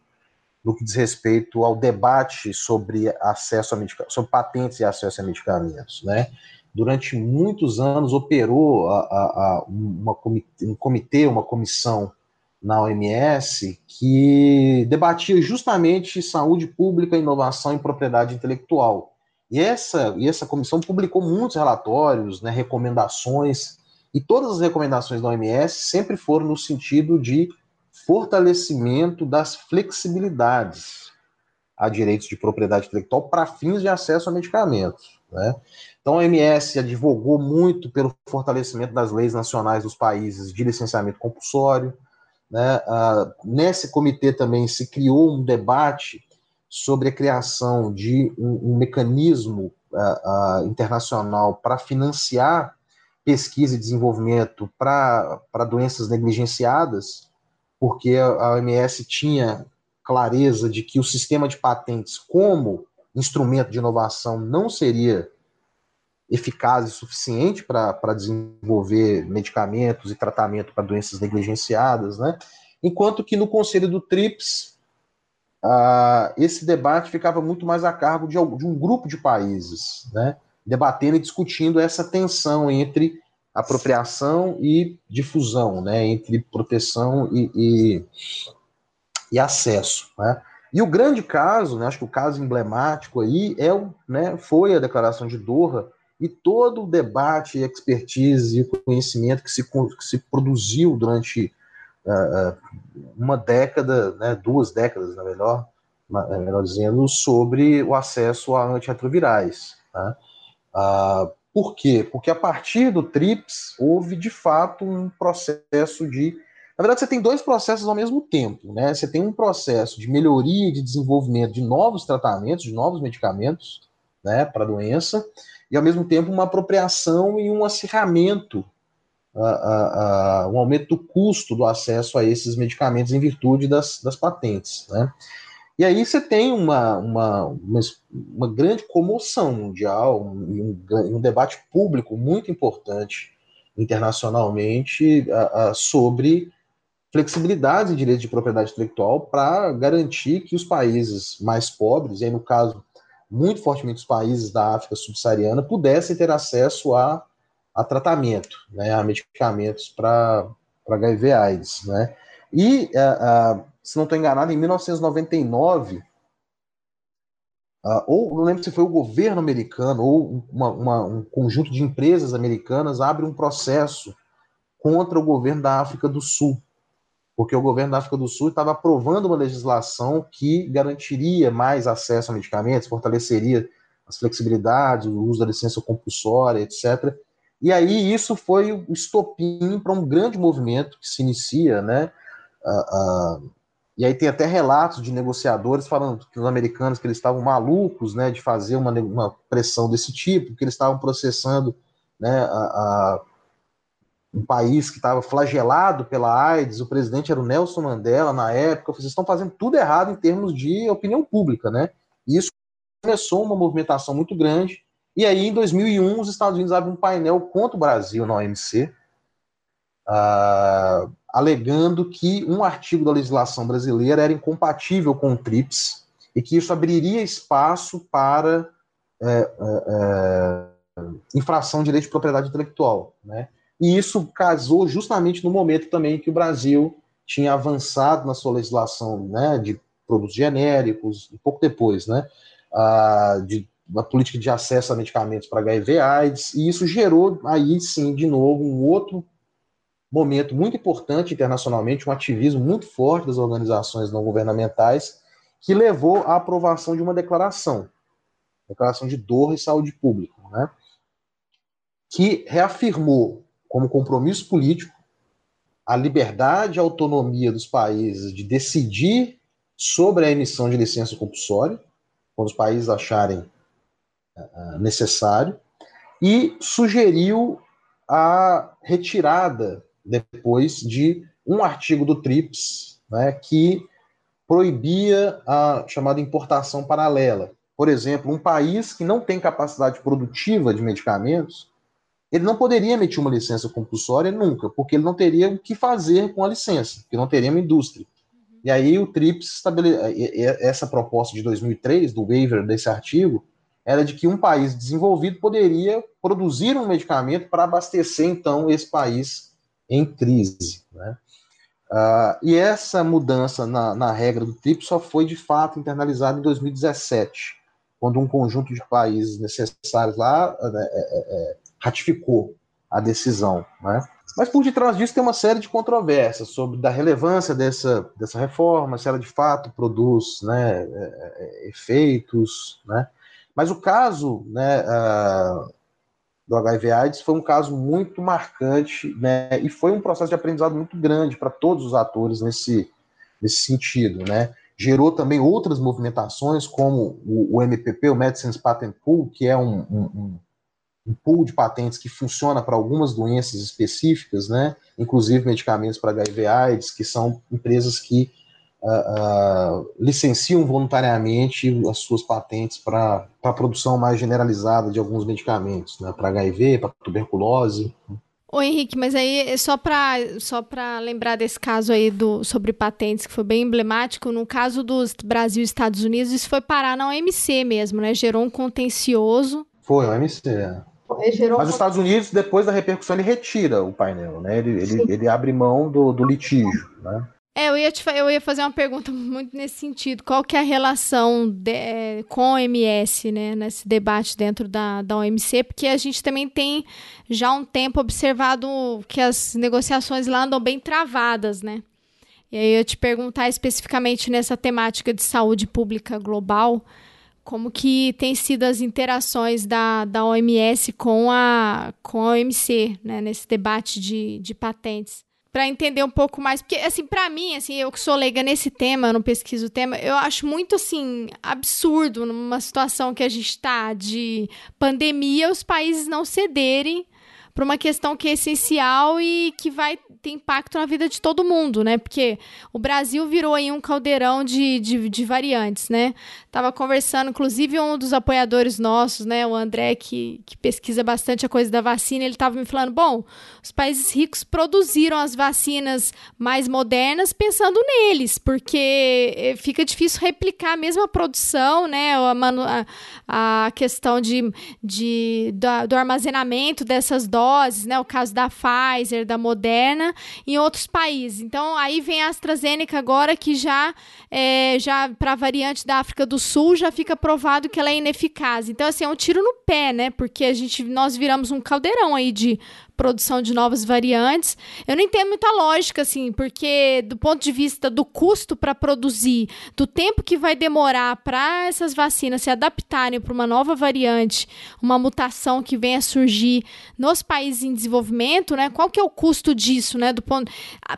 no que diz respeito ao debate sobre acesso a medicamentos, sobre patentes e acesso a medicamentos, né? Durante muitos anos operou a, a, a uma comitê, um comitê, uma comissão na OMS que debatia justamente saúde pública, inovação e propriedade intelectual. E essa, e essa comissão publicou muitos relatórios, né, recomendações, e todas as recomendações da OMS sempre foram no sentido de fortalecimento das flexibilidades a direitos de propriedade intelectual para fins de acesso a medicamentos. Né? Então, a OMS advogou muito pelo fortalecimento das leis nacionais dos países de licenciamento compulsório, né? Ah, nesse comitê também se criou um debate sobre a criação de um, um mecanismo ah, ah, internacional para financiar pesquisa e desenvolvimento para doenças negligenciadas, porque a OMS tinha clareza de que o sistema de patentes, como instrumento de inovação, não seria eficaz e suficiente para desenvolver medicamentos e tratamento para doenças negligenciadas, né? Enquanto que no Conselho do TRIPS, ah, esse debate ficava muito mais a cargo de, de um grupo de países, né? Debatendo e discutindo essa tensão entre apropriação e difusão, né? Entre proteção e, e, e acesso, né? E o grande caso, né, acho que o caso emblemático aí é o, né, foi a declaração de Doha, e todo o debate, expertise e conhecimento que se, que se produziu durante uma década, né, duas décadas, na melhor, é melhor dizendo, sobre o acesso a antirretrovirais. Né? Uh, por quê? Porque a partir do TRIPS houve de fato um processo de. Na verdade, você tem dois processos ao mesmo tempo. Né? Você tem um processo de melhoria e de desenvolvimento de novos tratamentos, de novos medicamentos né, para a doença, e ao mesmo tempo uma apropriação e um acirramento, uh, uh, um aumento do custo do acesso a esses medicamentos em virtude das, das patentes. Né? E aí você tem uma, uma, uma, uma grande comoção mundial um, um, debate público muito importante internacionalmente sobre flexibilidade em direitos de propriedade intelectual para garantir que os países mais pobres, e aí no caso muito fortemente os países da África subsaariana pudessem ter acesso a, a tratamento, né, a medicamentos para HIV/AIDS, né? E, uh, uh, se não estou enganado, em 1999, uh, ou não lembro se foi o governo americano ou uma, uma, um conjunto de empresas americanas abre um processo contra o governo da África do Sul porque o governo da África do Sul estava aprovando uma legislação que garantiria mais acesso a medicamentos, fortaleceria as flexibilidades, o uso da licença compulsória, etc. E aí isso foi o estopim para um grande movimento que se inicia, né? Uh, uh, e aí tem até relatos de negociadores falando que os americanos que eles estavam malucos, né, de fazer uma, uma pressão desse tipo, que eles estavam processando, né, um país que estava flagelado pela AIDS, o presidente era o Nelson Mandela na época, vocês estão fazendo tudo errado em termos de opinião pública, né? E isso começou uma movimentação muito grande. E aí, em 2001, os Estados Unidos abrem um painel contra o Brasil na OMC, uh, ah, alegando que um artigo da legislação brasileira era incompatível com o TRIPS e que isso abriria espaço para é, é, é, infração de direito de propriedade intelectual, né? E isso casou justamente no momento também que o Brasil tinha avançado na sua legislação né, de produtos genéricos, um pouco depois, né, a, de, a política de acesso a medicamentos para HIV AIDS, e isso gerou aí sim, de novo, um outro momento muito importante internacionalmente, um ativismo muito forte das organizações não governamentais, que levou à aprovação de uma declaração, declaração de dor e saúde pública, né, que reafirmou como compromisso político a liberdade e a autonomia dos países de decidir sobre a emissão de licença compulsória, quando os países acharem necessário, e sugeriu a retirada depois de um artigo do TRIPS né, que proibia a chamada importação paralela. Por exemplo, um país que não tem capacidade produtiva de medicamentos ele não poderia emitir uma licença compulsória nunca, porque ele não teria o que fazer com a licença, porque não teria uma indústria. E aí o TRIPS estabele... essa proposta de 2003 do waiver desse artigo era de que um país desenvolvido poderia produzir um medicamento para abastecer então esse país em crise, né? Uh, e essa mudança na, na, regra do TRIPS só foi de fato internalizada em 2017, quando um conjunto de países necessários lá é, é, é, ratificou a decisão. Né? Mas por detrás disso tem uma série de controvérsias sobre da relevância dessa, dessa reforma, se ela de fato produz né, é, é, efeitos. Né? Mas o caso né, uh, do HIV/AIDS foi um caso muito marcante né, e foi um processo de aprendizado muito grande para todos os atores nesse, nesse sentido. Né? Gerou também outras movimentações, como o, o MPP, o Medicines Patent Pool, que é um, um um pool de patentes que funciona para algumas doenças específicas, né? inclusive medicamentos para HIV/AIDS, que são empresas que uh, uh, licenciam voluntariamente as suas patentes para a produção mais generalizada de alguns medicamentos, né? para HIV, para tuberculose.
Ô Henrique, mas aí só para só lembrar desse caso aí do, sobre patentes, que foi bem emblemático, no caso dos Brasil e Estados Unidos, isso foi parar na OMC mesmo, né? Gerou um contencioso.
Foi, OMC, é. Mas os Estados Unidos, depois da repercussão, ele retira o painel, né? Ele, ele, ele abre mão do, do litígio, né?
É, eu ia, te, eu ia fazer uma pergunta muito nesse sentido. Qual que é a relação de, com o MS, né, nesse debate dentro da, da OMC? Porque a gente também tem já um tempo observado que as negociações lá andam bem travadas, né? E aí eu te perguntar especificamente nessa temática de saúde pública global, como que tem sido as interações da, da OMS com a, com a OMC, né, nesse debate de, de patentes. Para entender um pouco mais, porque, assim, para mim, assim, eu que sou leiga nesse tema, eu não pesquiso o tema, eu acho muito, assim, absurdo numa situação que a gente está de pandemia, os países não cederem para uma questão que é essencial e que vai ter impacto na vida de todo mundo, né? Porque o Brasil virou aí um caldeirão de, de, de variantes, né? Tava conversando, inclusive um dos apoiadores nossos, né, o André, que, que pesquisa bastante a coisa da vacina, ele estava me falando, bom, os países ricos produziram as vacinas mais modernas pensando neles, porque eh, fica difícil replicar a mesma produção, né, a, a, questão de, de, do, do armazenamento dessas doses, né, o caso da Pfizer, da Moderna, em outros países. Então, aí vem a AstraZeneca agora, que já, é, já para a variante da África do Sul já fica provado que ela é ineficaz. Então, assim, é um tiro no pé, né? Porque a gente, nós viramos um caldeirão aí de produção de novas variantes. Eu não entendo muita lógica, assim, porque do ponto de vista do custo para produzir, do tempo que vai demorar para essas vacinas se adaptarem para uma nova variante, uma mutação que venha a surgir nos países em desenvolvimento, né? Qual que é o custo disso, né? Do ponto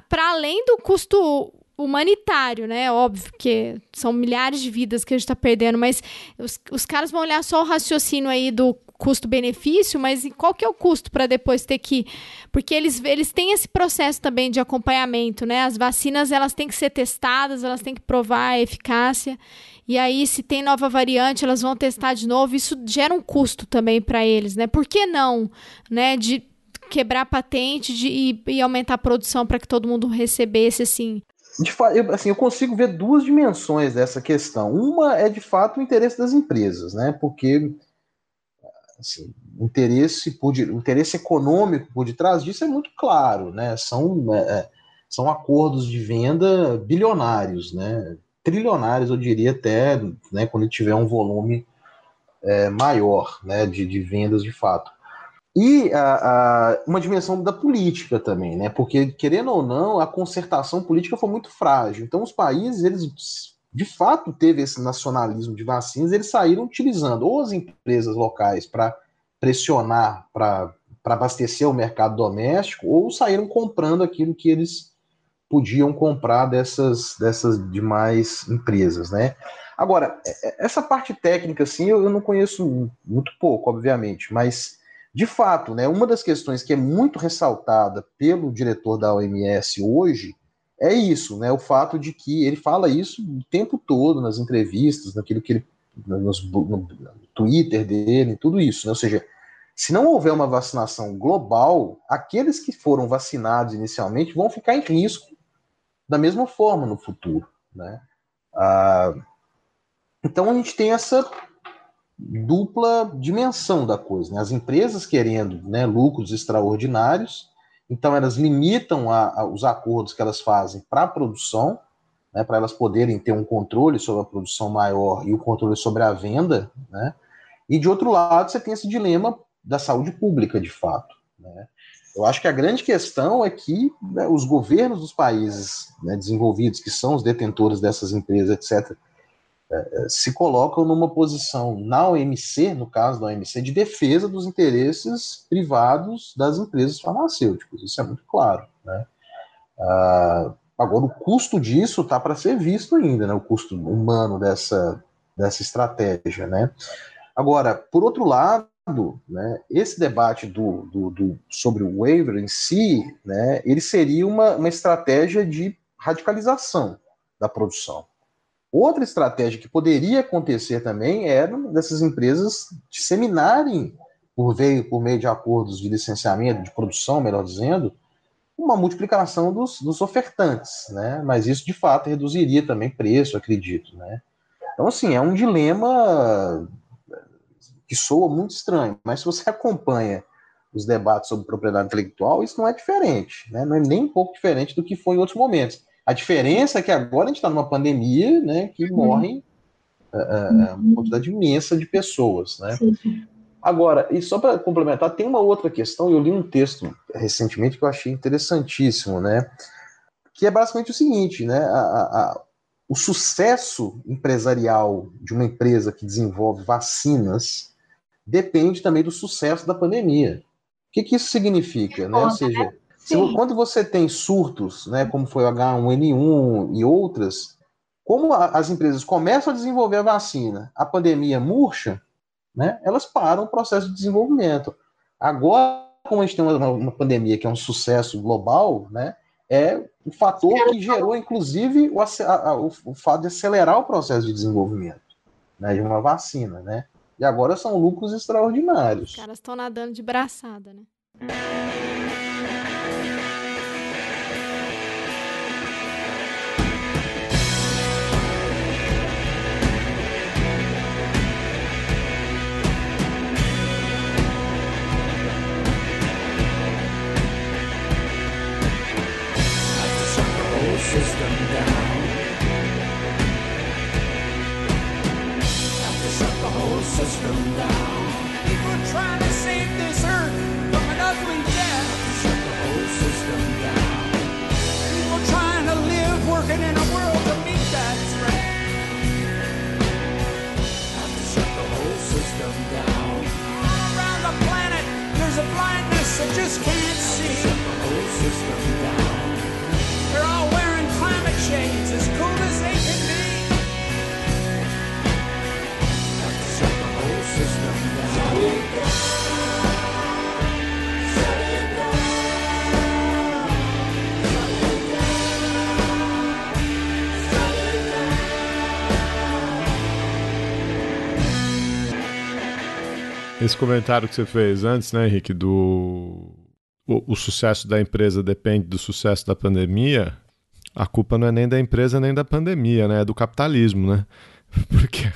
para além do custo humanitário, né? Óbvio que são milhares de vidas que a gente está perdendo, mas os, os caras vão olhar só o raciocínio aí do custo-benefício, mas qual que é o custo para depois ter que... Porque eles, eles têm esse processo também de acompanhamento, né? As vacinas, elas têm que ser testadas, elas têm que provar a eficácia. E aí, se tem nova variante, elas vão testar de novo. Isso gera um custo também para eles, né? Por que não, né? De quebrar patente de, e, e aumentar a produção para que todo mundo recebesse, assim,
de fato, eu, assim, eu consigo ver duas dimensões dessa questão. Uma é de fato o interesse das empresas, né? Porque assim, interesse, por, interesse econômico por detrás disso é muito claro, né? São, é, é, são acordos de venda bilionários, né? Trilionários, eu diria até, né, quando tiver um volume é, maior né, de, de vendas de fato. E a, a, uma dimensão da política também, né? Porque, querendo ou não, a concertação política foi muito frágil. Então, os países, eles de fato teve esse nacionalismo de vacinas, eles saíram utilizando ou as empresas locais para pressionar, para abastecer o mercado doméstico, ou saíram comprando aquilo que eles podiam comprar dessas, dessas demais empresas, né? Agora, é, é, essa parte técnica, assim, eu, não conheço muito pouco, obviamente, mas de fato, né, uma das questões que é muito ressaltada pelo diretor da OMS hoje é isso, né, o fato de que ele fala isso o tempo todo nas entrevistas, naquilo que ele no, no Twitter dele, tudo isso, né? ou seja, se não houver uma vacinação global, aqueles que foram vacinados inicialmente vão ficar em risco da mesma forma no futuro, né? Ah, então a gente tem essa dupla dimensão da coisa. Né? As empresas querendo né, lucros extraordinários, então elas limitam a, a, os acordos que elas fazem para a produção, né, para elas poderem ter um controle sobre a produção maior e o controle sobre a venda. Né? E de outro lado, você tem esse dilema da saúde pública, de fato. Né? Eu acho que a grande questão é que né, os governos dos países né, desenvolvidos, que são os detentores dessas empresas, etc., se colocam numa posição na OMC, no caso da OMC, de defesa dos interesses privados das empresas farmacêuticas. Isso é muito claro. Né? Ah, agora, o custo disso está para ser visto ainda, né? o custo humano dessa, dessa estratégia. Né? Agora, por outro lado, né, esse debate do, do, do, sobre o waiver em si, né, ele seria uma, uma estratégia de radicalização da produção. Outra estratégia que poderia acontecer também era dessas empresas disseminarem, por meio, por meio de acordos de licenciamento, de produção, melhor dizendo, uma multiplicação dos, dos ofertantes, né? Mas isso de fato reduziria também preço, acredito, né? Então, assim, é um dilema que soa muito estranho, mas se você acompanha os debates sobre propriedade intelectual, isso não é diferente, né? Não é nem um pouco diferente do que foi em outros momentos. A diferença é que agora a gente está numa pandemia, né, que uhum. morrem uh, uma quantidade imensa de pessoas, né? Sim. Agora, e só para complementar, tem uma outra questão, eu li um texto recentemente que eu achei interessantíssimo, né? Que é basicamente o seguinte, né? A, a, o sucesso empresarial de uma empresa que desenvolve vacinas depende também do sucesso da pandemia. O que, que isso significa, né? Ou seja, se, quando você tem surtos, né, como foi o H1N1 e outras, como a, as empresas começam a desenvolver a vacina, a pandemia murcha, né, elas param o processo de desenvolvimento. Agora, como a gente tem uma, uma pandemia que é um sucesso global, né, é o fator que gerou, inclusive, o, a, o, o fato de acelerar o processo de desenvolvimento né, de uma vacina, né? E agora são lucros extraordinários.
Os caras estão nadando de braçada, né?
blindness I just can't see. They're all wearing climate shades as cool as they can be. Shut the whole system down.
Esse comentário que você fez antes, né, Henrique, do o, o, sucesso da empresa depende do sucesso da pandemia, a culpa não é nem da empresa nem da pandemia, né? É do capitalismo, né? Porque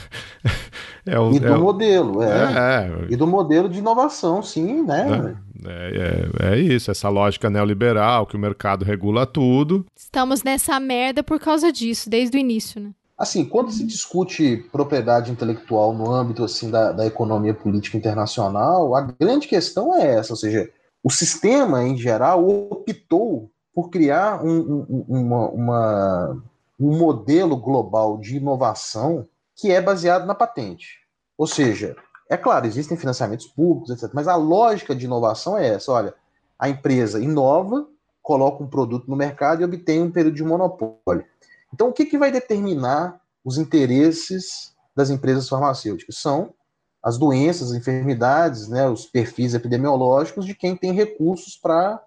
é o, e do é modelo, é. é. E do modelo de inovação, sim, né?
É, é, é, isso, essa lógica neoliberal que o mercado regula tudo.
Estamos nessa merda por causa disso, desde o início, né?
Assim, quando se discute propriedade intelectual no âmbito assim da, da economia política internacional, a grande questão é essa, ou seja, o sistema em geral optou por criar um, um, uma, uma, um modelo global de inovação que é baseado na patente. Ou seja, é claro, existem financiamentos públicos, etc. Mas a lógica de inovação é essa: olha, a empresa inova, coloca um produto no mercado e obtém um período de monopólio. Então, o que, que vai determinar os interesses das empresas farmacêuticas? São as doenças, as enfermidades, né, os perfis epidemiológicos de quem tem recursos para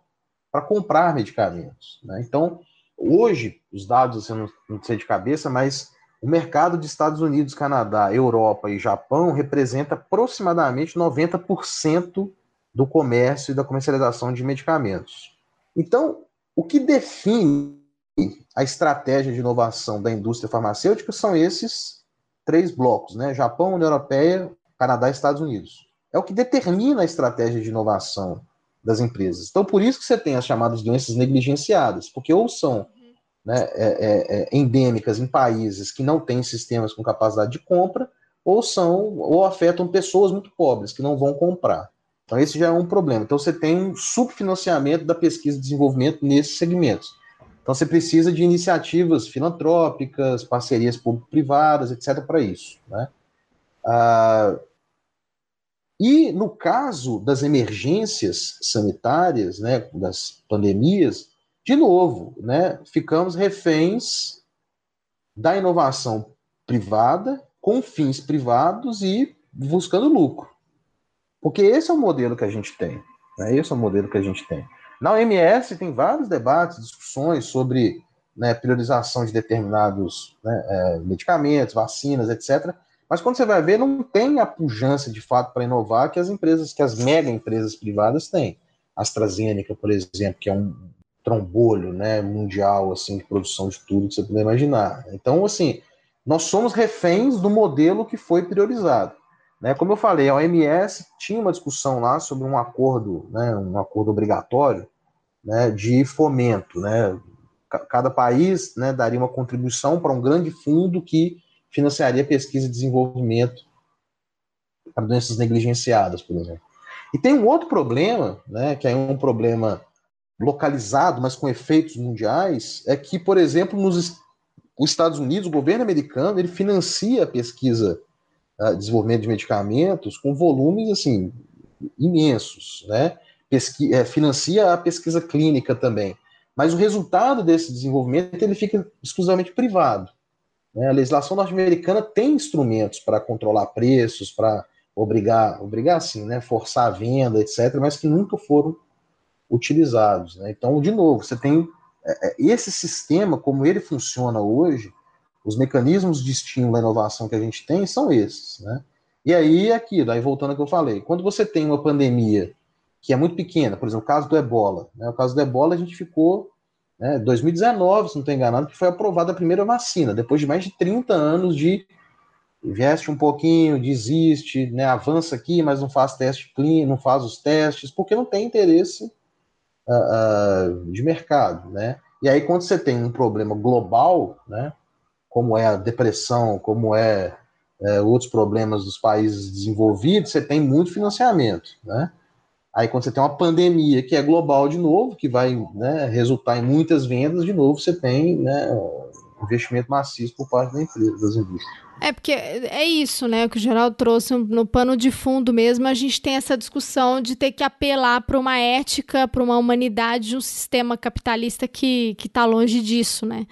comprar medicamentos. Né? Então, hoje, os dados, eu não, não sei de cabeça, mas o mercado de Estados Unidos, Canadá, Europa e Japão representa aproximadamente 90% do comércio e da comercialização de medicamentos. Então, o que define a estratégia de inovação da indústria farmacêutica são esses três blocos, né? Japão, União Europeia, Canadá e Estados Unidos. É o que determina a estratégia de inovação das empresas. Então, por isso que você tem as chamadas doenças negligenciadas, porque ou são né, é, é, é, endêmicas em países que não têm sistemas com capacidade de compra, ou são ou afetam pessoas muito pobres que não vão comprar. Então esse já é um problema. Então você tem um subfinanciamento da pesquisa e desenvolvimento nesses segmentos. Então você precisa de iniciativas filantrópicas, parcerias público-privadas, etc. para isso. Né? Ah, e no caso das emergências sanitárias, né, das pandemias, de novo, né, ficamos reféns da inovação privada, com fins privados e buscando lucro. Porque esse é o modelo que a gente tem. Né? Esse é o modelo que a gente tem. Na OMS tem vários debates, discussões sobre né, priorização de determinados né, é, medicamentos, vacinas, etc. Mas quando você vai ver, não tem a pujança de fato para inovar que as empresas, que as mega empresas privadas têm. AstraZeneca, por exemplo, que é um trombolho né, mundial assim de produção de tudo que você puder imaginar. Então, assim, nós somos reféns do modelo que foi priorizado. Né? Como eu falei, a OMS tinha uma discussão lá sobre um acordo, né, um acordo obrigatório né, de fomento. Né? Cada país né, daria uma contribuição para um grande fundo que financiaria pesquisa e desenvolvimento para doenças negligenciadas, por exemplo. E tem um outro problema, né, que é um problema localizado, mas com efeitos mundiais, é que, por exemplo, nos os Estados Unidos, o governo americano, ele financia a pesquisa, a desenvolvimento de medicamentos com volumes assim imensos, né? É, financia a pesquisa clínica também, mas o resultado desse desenvolvimento ele fica exclusivamente privado. Né? A legislação norte-americana tem instrumentos para controlar preços, para obrigar, obrigar assim, né? Forçar a venda, etc., mas que nunca foram utilizados. Né? Então, de novo, você tem é, é, esse sistema, como ele funciona hoje, os mecanismos de estímulo à inovação que a gente tem são esses. Né? E aí, aquilo, aí voltando ao que eu falei, quando você tem uma pandemia que é muito pequena, por exemplo, o caso do ebola, né? o caso do ebola a gente ficou, né, 2019, se não estou enganado, que foi aprovada a primeira vacina, depois de mais de 30 anos de investe um pouquinho, desiste, né, avança aqui, mas não faz teste clínico, não faz os testes, porque não tem interesse uh, de mercado, né? E aí quando você tem um problema global, né, como é a depressão, como é, é outros problemas dos países desenvolvidos, você tem muito financiamento, né? Aí quando você tem uma pandemia que é global de novo, que vai né, resultar em muitas vendas, de novo você tem né, investimento maciço por parte da empresa, das indústrias.
É, porque é isso, né? Que o Geraldo trouxe no pano de fundo mesmo, a gente tem essa discussão de ter que apelar para uma ética, para uma humanidade de um sistema capitalista que está longe disso, né?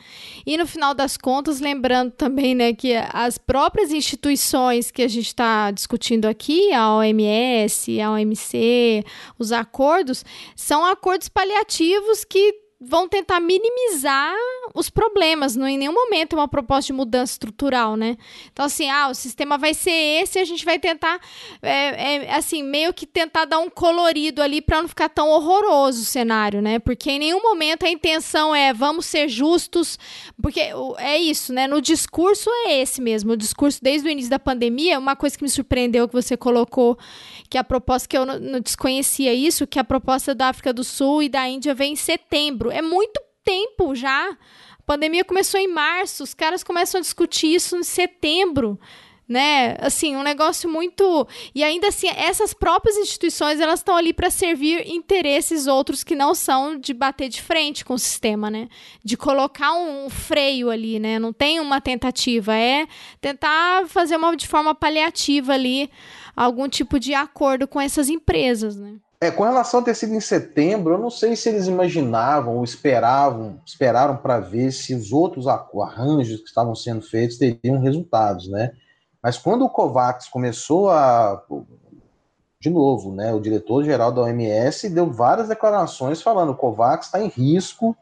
E no final das contas, lembrando também, né, que as próprias instituições que a gente está discutindo aqui, a OMS, a OMC, os acordos, são acordos paliativos que vão tentar minimizar os problemas, não em nenhum momento é uma proposta de mudança estrutural, né? Então, assim, ah, o sistema vai ser esse, a gente vai tentar, é, é, assim, meio que tentar dar um colorido ali para não ficar tão horroroso o cenário, né? Porque em nenhum momento a intenção é vamos ser justos, porque é isso, né? No discurso é esse mesmo, o discurso desde o início da pandemia, uma coisa que me surpreendeu que você colocou, que a proposta que eu não, desconhecia isso, que a proposta da África do Sul e da Índia vem em setembro. É muito tempo já. A pandemia começou em março, os caras começam a discutir isso em setembro né? Assim, um negócio muito e ainda assim essas próprias instituições elas estão ali para servir interesses outros que não são de bater de frente com o sistema, né? De colocar um freio ali, né? Não tem uma tentativa, é tentar fazer uma de forma paliativa ali algum tipo de acordo com essas empresas, né?
É, com relação a ter sido em setembro, eu não sei se eles imaginavam ou esperavam, esperaram para ver se os outros arranjos que estavam sendo feitos teriam resultados, né? Mas quando o COVAX começou a. De novo, né, o diretor-geral da OMS deu várias declarações falando que o COVAX está em risco.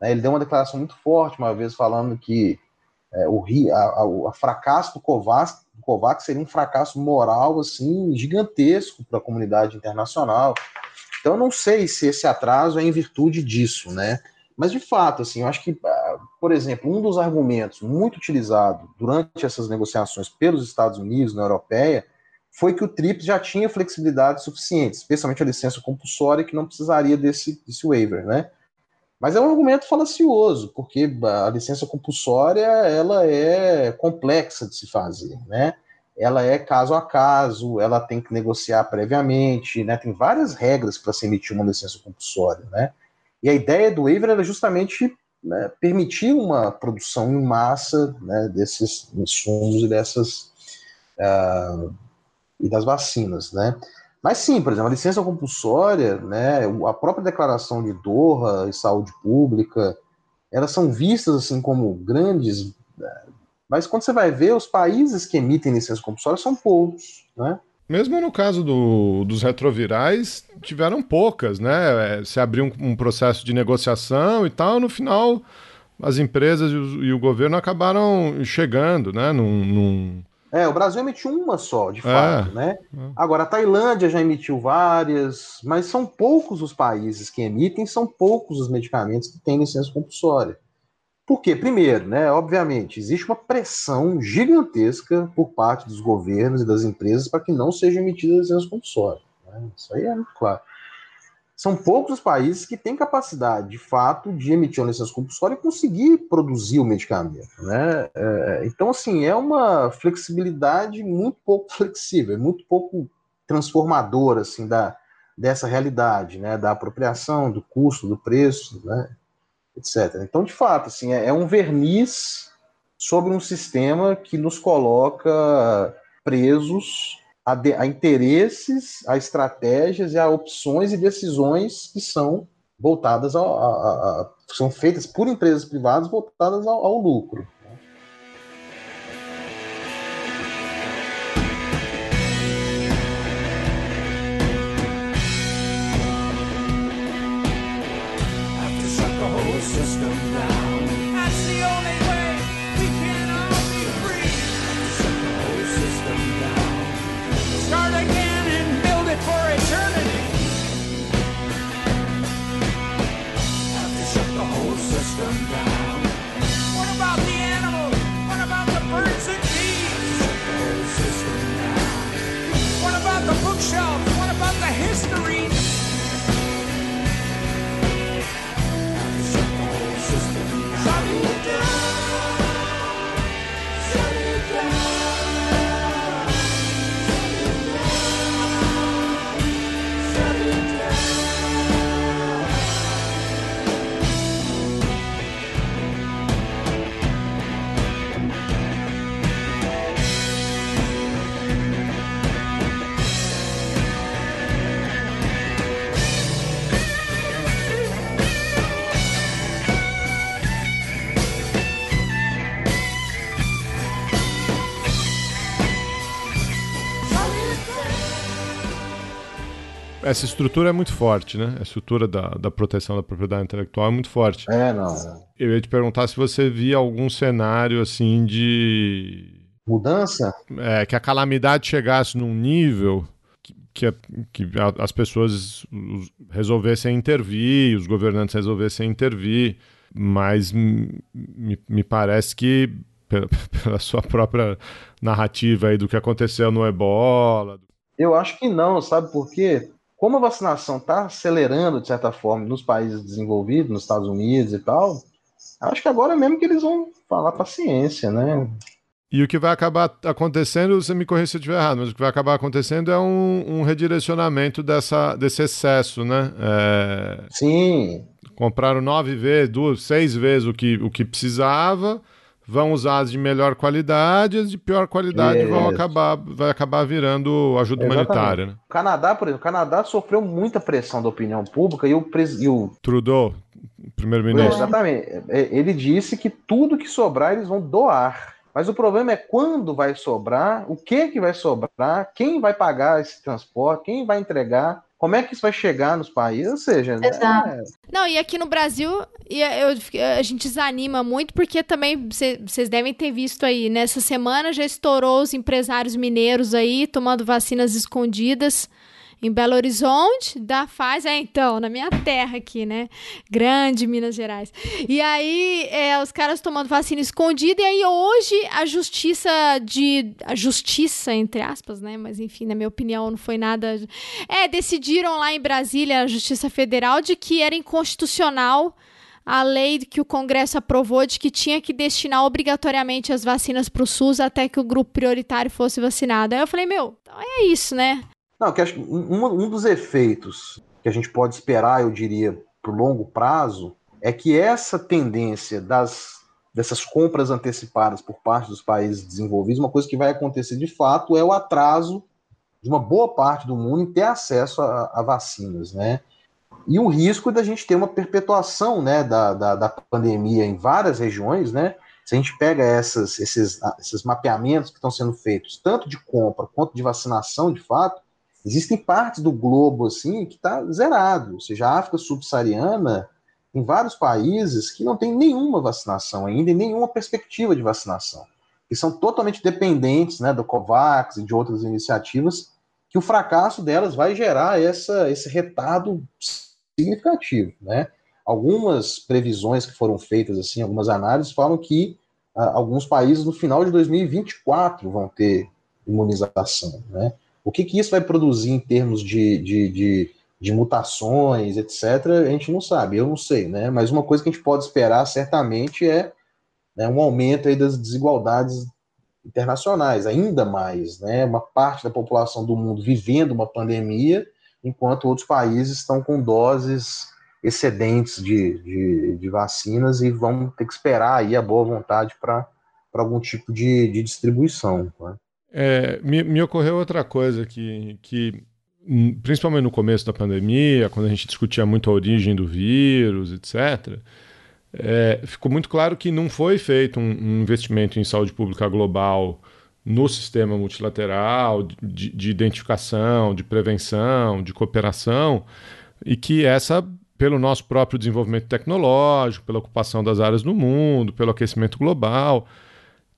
Né, ele deu uma declaração muito forte uma vez falando que é, o a, a, fracasso do COVAX, COVAX seria um fracasso moral assim gigantesco para a comunidade internacional. Então, eu não sei se esse atraso é em virtude disso, né? Mas, de fato, assim, eu acho que, ah, por exemplo, um dos argumentos muito utilizado durante essas negociações pelos Estados Unidos, na Europeia, foi que o TRIPS já tinha flexibilidade suficiente, especialmente a licença compulsória, que não precisaria desse, desse waiver, né? Mas é um argumento falacioso, porque a licença compulsória ela é complexa de se fazer, né? Ela é caso a caso, ela tem que negociar previamente, né? Tem várias regras para se emitir uma licença compulsória, né? E a ideia do waiver era justamente né, permitir uma produção em massa né, desses insumos e dessas uh, e das vacinas, né? Mas sim, por exemplo, a licença compulsória, né, a própria declaração de Doha e saúde pública, elas são vistas assim como grandes, né, mas quando você vai ver, os países que emitem licença compulsória são poucos, né?
Mesmo no caso do, dos retrovirais, tiveram poucas, né? É, se abriu um, um, processo de negociação e tal, no final as empresas e o, e o governo acabaram chegando, né? Num, num...
É, o Brasil emitiu uma só, de é, fato, né? É. Agora, a Tailândia já emitiu várias, mas são poucos os países que emitem, são poucos os medicamentos que têm licença compulsória. Por quê? Primeiro, né, obviamente, existe uma pressão gigantesca por parte dos governos e das empresas para que não sejam emitidas licenças compulsórias. Né? Isso aí é muito claro. São poucos os países que têm capacidade, de fato, de emitir uma licença compulsória e conseguir produzir o medicamento. Né? É, então, assim, é uma flexibilidade muito pouco flexível, é muito pouco transformadora assim, da, dessa realidade, né? da apropriação, do custo, do preço. Né? etc. Então, de fato, assim, é, é um verniz sobre um sistema que nos coloca presos a, de, a interesses, a estratégias e a opções e decisões que são voltadas a, a, a são feitas por empresas privadas voltadas ao, ao lucro. system now.
Essa estrutura é muito forte, né? A estrutura da, da proteção da propriedade intelectual é muito forte.
É, não.
Eu ia te perguntar se você via algum cenário assim de.
Mudança?
É, que a calamidade chegasse num nível que, que as pessoas resolvessem intervir, os governantes resolvessem intervir, mas me, me parece que pela, pela, sua própria narrativa aí do que aconteceu no Ebola.
Eu acho que não, sabe por quê? Como a vacinação está acelerando, de certa forma, nos países desenvolvidos, nos Estados Unidos e tal, acho que agora mesmo que eles vão falar paciência, né?
E o que vai acabar acontecendo, você me corrija se eu estiver errado, mas o que vai acabar acontecendo é um, um redirecionamento dessa, desse excesso, né? É...
Sim.
Compraram nove vezes, duas, seis vezes o que, o que precisava, vão usar as de melhor qualidade, as de pior qualidade vão acabar, vai acabar virando ajuda Exatamente. humanitária. Né?
O Canadá, por exemplo, o Canadá sofreu muita pressão da opinião pública e o, pres... e o...
Trudeau, primeiro-ministro.
Exatamente. É, ele disse que tudo que sobrar eles vão doar. Mas o problema é quando vai sobrar, o que que vai sobrar, quem vai pagar esse transporte, quem vai entregar, como é que isso vai chegar nos países? Ou seja,
né, Exato. É... Não, e aqui no Brasil, eu, a gente desanima muito, porque também vocês devem ter visto aí, nessa semana já estourou os empresários mineiros aí tomando vacinas escondidas em Belo Horizonte, da faz, é então, na minha terra aqui, né? Grande Minas Gerais. E aí, é, os caras tomando vacina escondida, e aí hoje a justiça de. A justiça, entre aspas, né? Mas enfim, na minha opinião, não foi nada. É, decidiram lá em Brasília, a Justiça Federal, de que era inconstitucional a lei que o Congresso aprovou de que tinha que destinar obrigatoriamente as vacinas para o SUS até que o grupo prioritário fosse vacinado. Aí eu falei, meu, então é isso, né?
Não, que acho um, um dos efeitos que a gente pode esperar, eu diria, para o longo prazo, é que essa tendência das, dessas compras antecipadas por parte dos países desenvolvidos, uma coisa que vai acontecer de fato é o atraso de uma boa parte do mundo em ter acesso a, a vacinas, né? E o risco da gente ter uma perpetuação né, da, da, da, pandemia em várias regiões, né? Se a gente pega essas, esses, esses mapeamentos que estão sendo feitos, tanto de compra quanto de vacinação, de fato, Existem partes do globo assim que está zerado, ou seja, a África subsaariana em vários países que não tem nenhuma vacinação ainda e nenhuma perspectiva de vacinação, que são totalmente dependentes né, do COVAX e de outras iniciativas, que o fracasso delas vai gerar essa, esse retardo significativo. Né? Algumas previsões que foram feitas, assim, algumas análises, falam que ah, alguns países no final de 2024 vão ter imunização. Né? O que, que isso vai produzir em termos de, de, de, de, mutações, etc., a gente não sabe, eu não sei, né? Mas uma coisa que a gente pode esperar certamente é né, um aumento aí das desigualdades internacionais, ainda mais, né? Uma parte da população do mundo vivendo uma pandemia, enquanto outros países estão com doses excedentes de, de, de vacinas e vão ter que esperar aí a boa vontade para algum tipo de, de distribuição. Né?
É, me, me, ocorreu outra coisa que, que, hum, principalmente no começo da pandemia, quando a gente discutia muito a origem do vírus, etc., é, ficou muito claro que não foi feito um, um, investimento em saúde pública global no sistema multilateral de, de identificação, de prevenção, de cooperação, e que essa pelo nosso próprio desenvolvimento tecnológico, pela ocupação das áreas do mundo, pelo aquecimento global,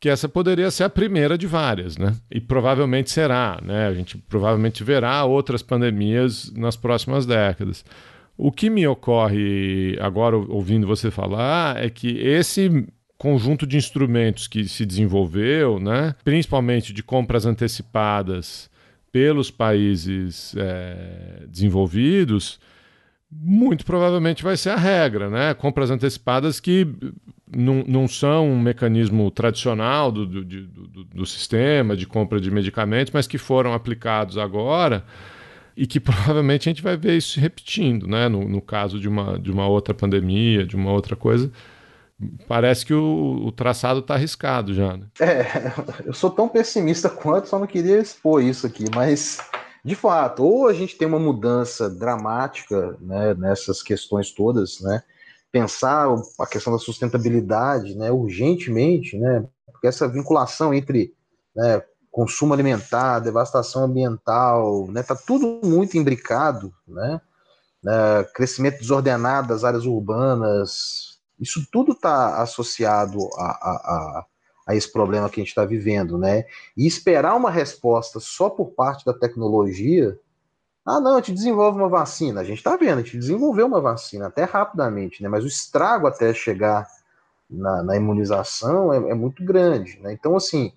que essa poderia ser a primeira de várias, né? E provavelmente será, né? A gente provavelmente verá outras pandemias nas próximas décadas. O que me ocorre agora ouvindo você falar é que esse conjunto de instrumentos que se desenvolveu, né, principalmente de compras antecipadas pelos países é, desenvolvidos, muito provavelmente vai ser a regra, né? Compras antecipadas que não, não são um mecanismo tradicional do, do, do, do, sistema de compra de medicamentos, mas que foram aplicados agora e que provavelmente a gente vai ver isso se repetindo, né? No, no caso de uma, de uma outra pandemia, de uma outra coisa. Parece que o, o traçado está arriscado já, né?
É, eu sou tão pessimista quanto, só não queria expor isso aqui, mas de fato, ou a gente tem uma mudança dramática né, nessas questões todas, né? Pensar a questão da sustentabilidade, né, urgentemente, né? Porque essa vinculação entre né, consumo alimentar, devastação ambiental, né? Tá tudo muito imbricado, né? né? Crescimento desordenado das áreas urbanas, isso tudo está associado a, a, a, a, esse problema que a gente está vivendo, né? E esperar uma resposta só por parte da tecnologia, ah, não, a gente desenvolve uma vacina. A gente está vendo, a gente desenvolveu uma vacina até rapidamente, né? Mas o estrago até chegar na, na imunização é, é, muito grande, né? Então, assim,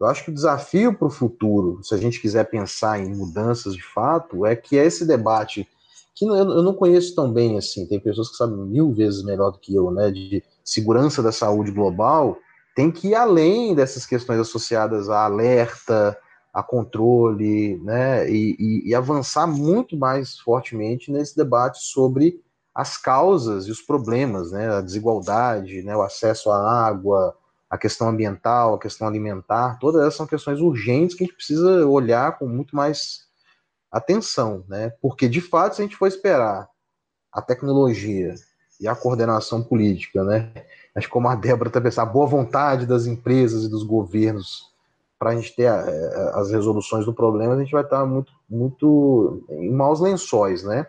eu acho que o desafio para o futuro, se a gente quiser pensar em mudanças de fato, é que esse debate, que eu não conheço tão bem assim, tem pessoas que sabem mil vezes melhor do que eu, né, de segurança da saúde global, tem que ir além dessas questões associadas a alerta, a controle, né, e, e, e avançar muito mais fortemente nesse debate sobre as causas e os problemas, né, a desigualdade, né, o acesso à água, a questão ambiental, a questão alimentar, todas essas são questões urgentes que a gente precisa olhar com muito mais atenção, né? Porque de fato, se a gente for esperar a tecnologia e a coordenação política, né? Que como a Débora pensando, a boa vontade das empresas e dos governos para a gente ter eh, a, as resoluções do problema, a gente vai estar muito, muito em maus lençóis, né?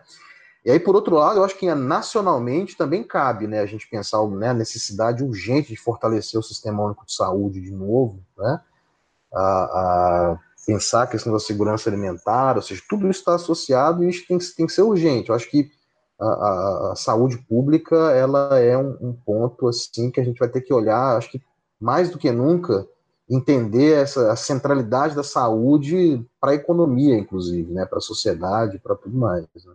E aí, por outro lado, eu acho que nacionalmente também cabe né, a gente pensar né, a necessidade urgente de fortalecer o Sistema Único de Saúde de novo, né? A, a pensar a questão da segurança alimentar, ou seja, tudo isso está associado e isso tem, tem que ser urgente. Eu acho que a, a, saúde pública ela é um, um, ponto assim que a gente vai ter que olhar, acho que mais do que nunca, entender essa a centralidade da saúde para a economia, inclusive, né, para a sociedade, para tudo mais. Né?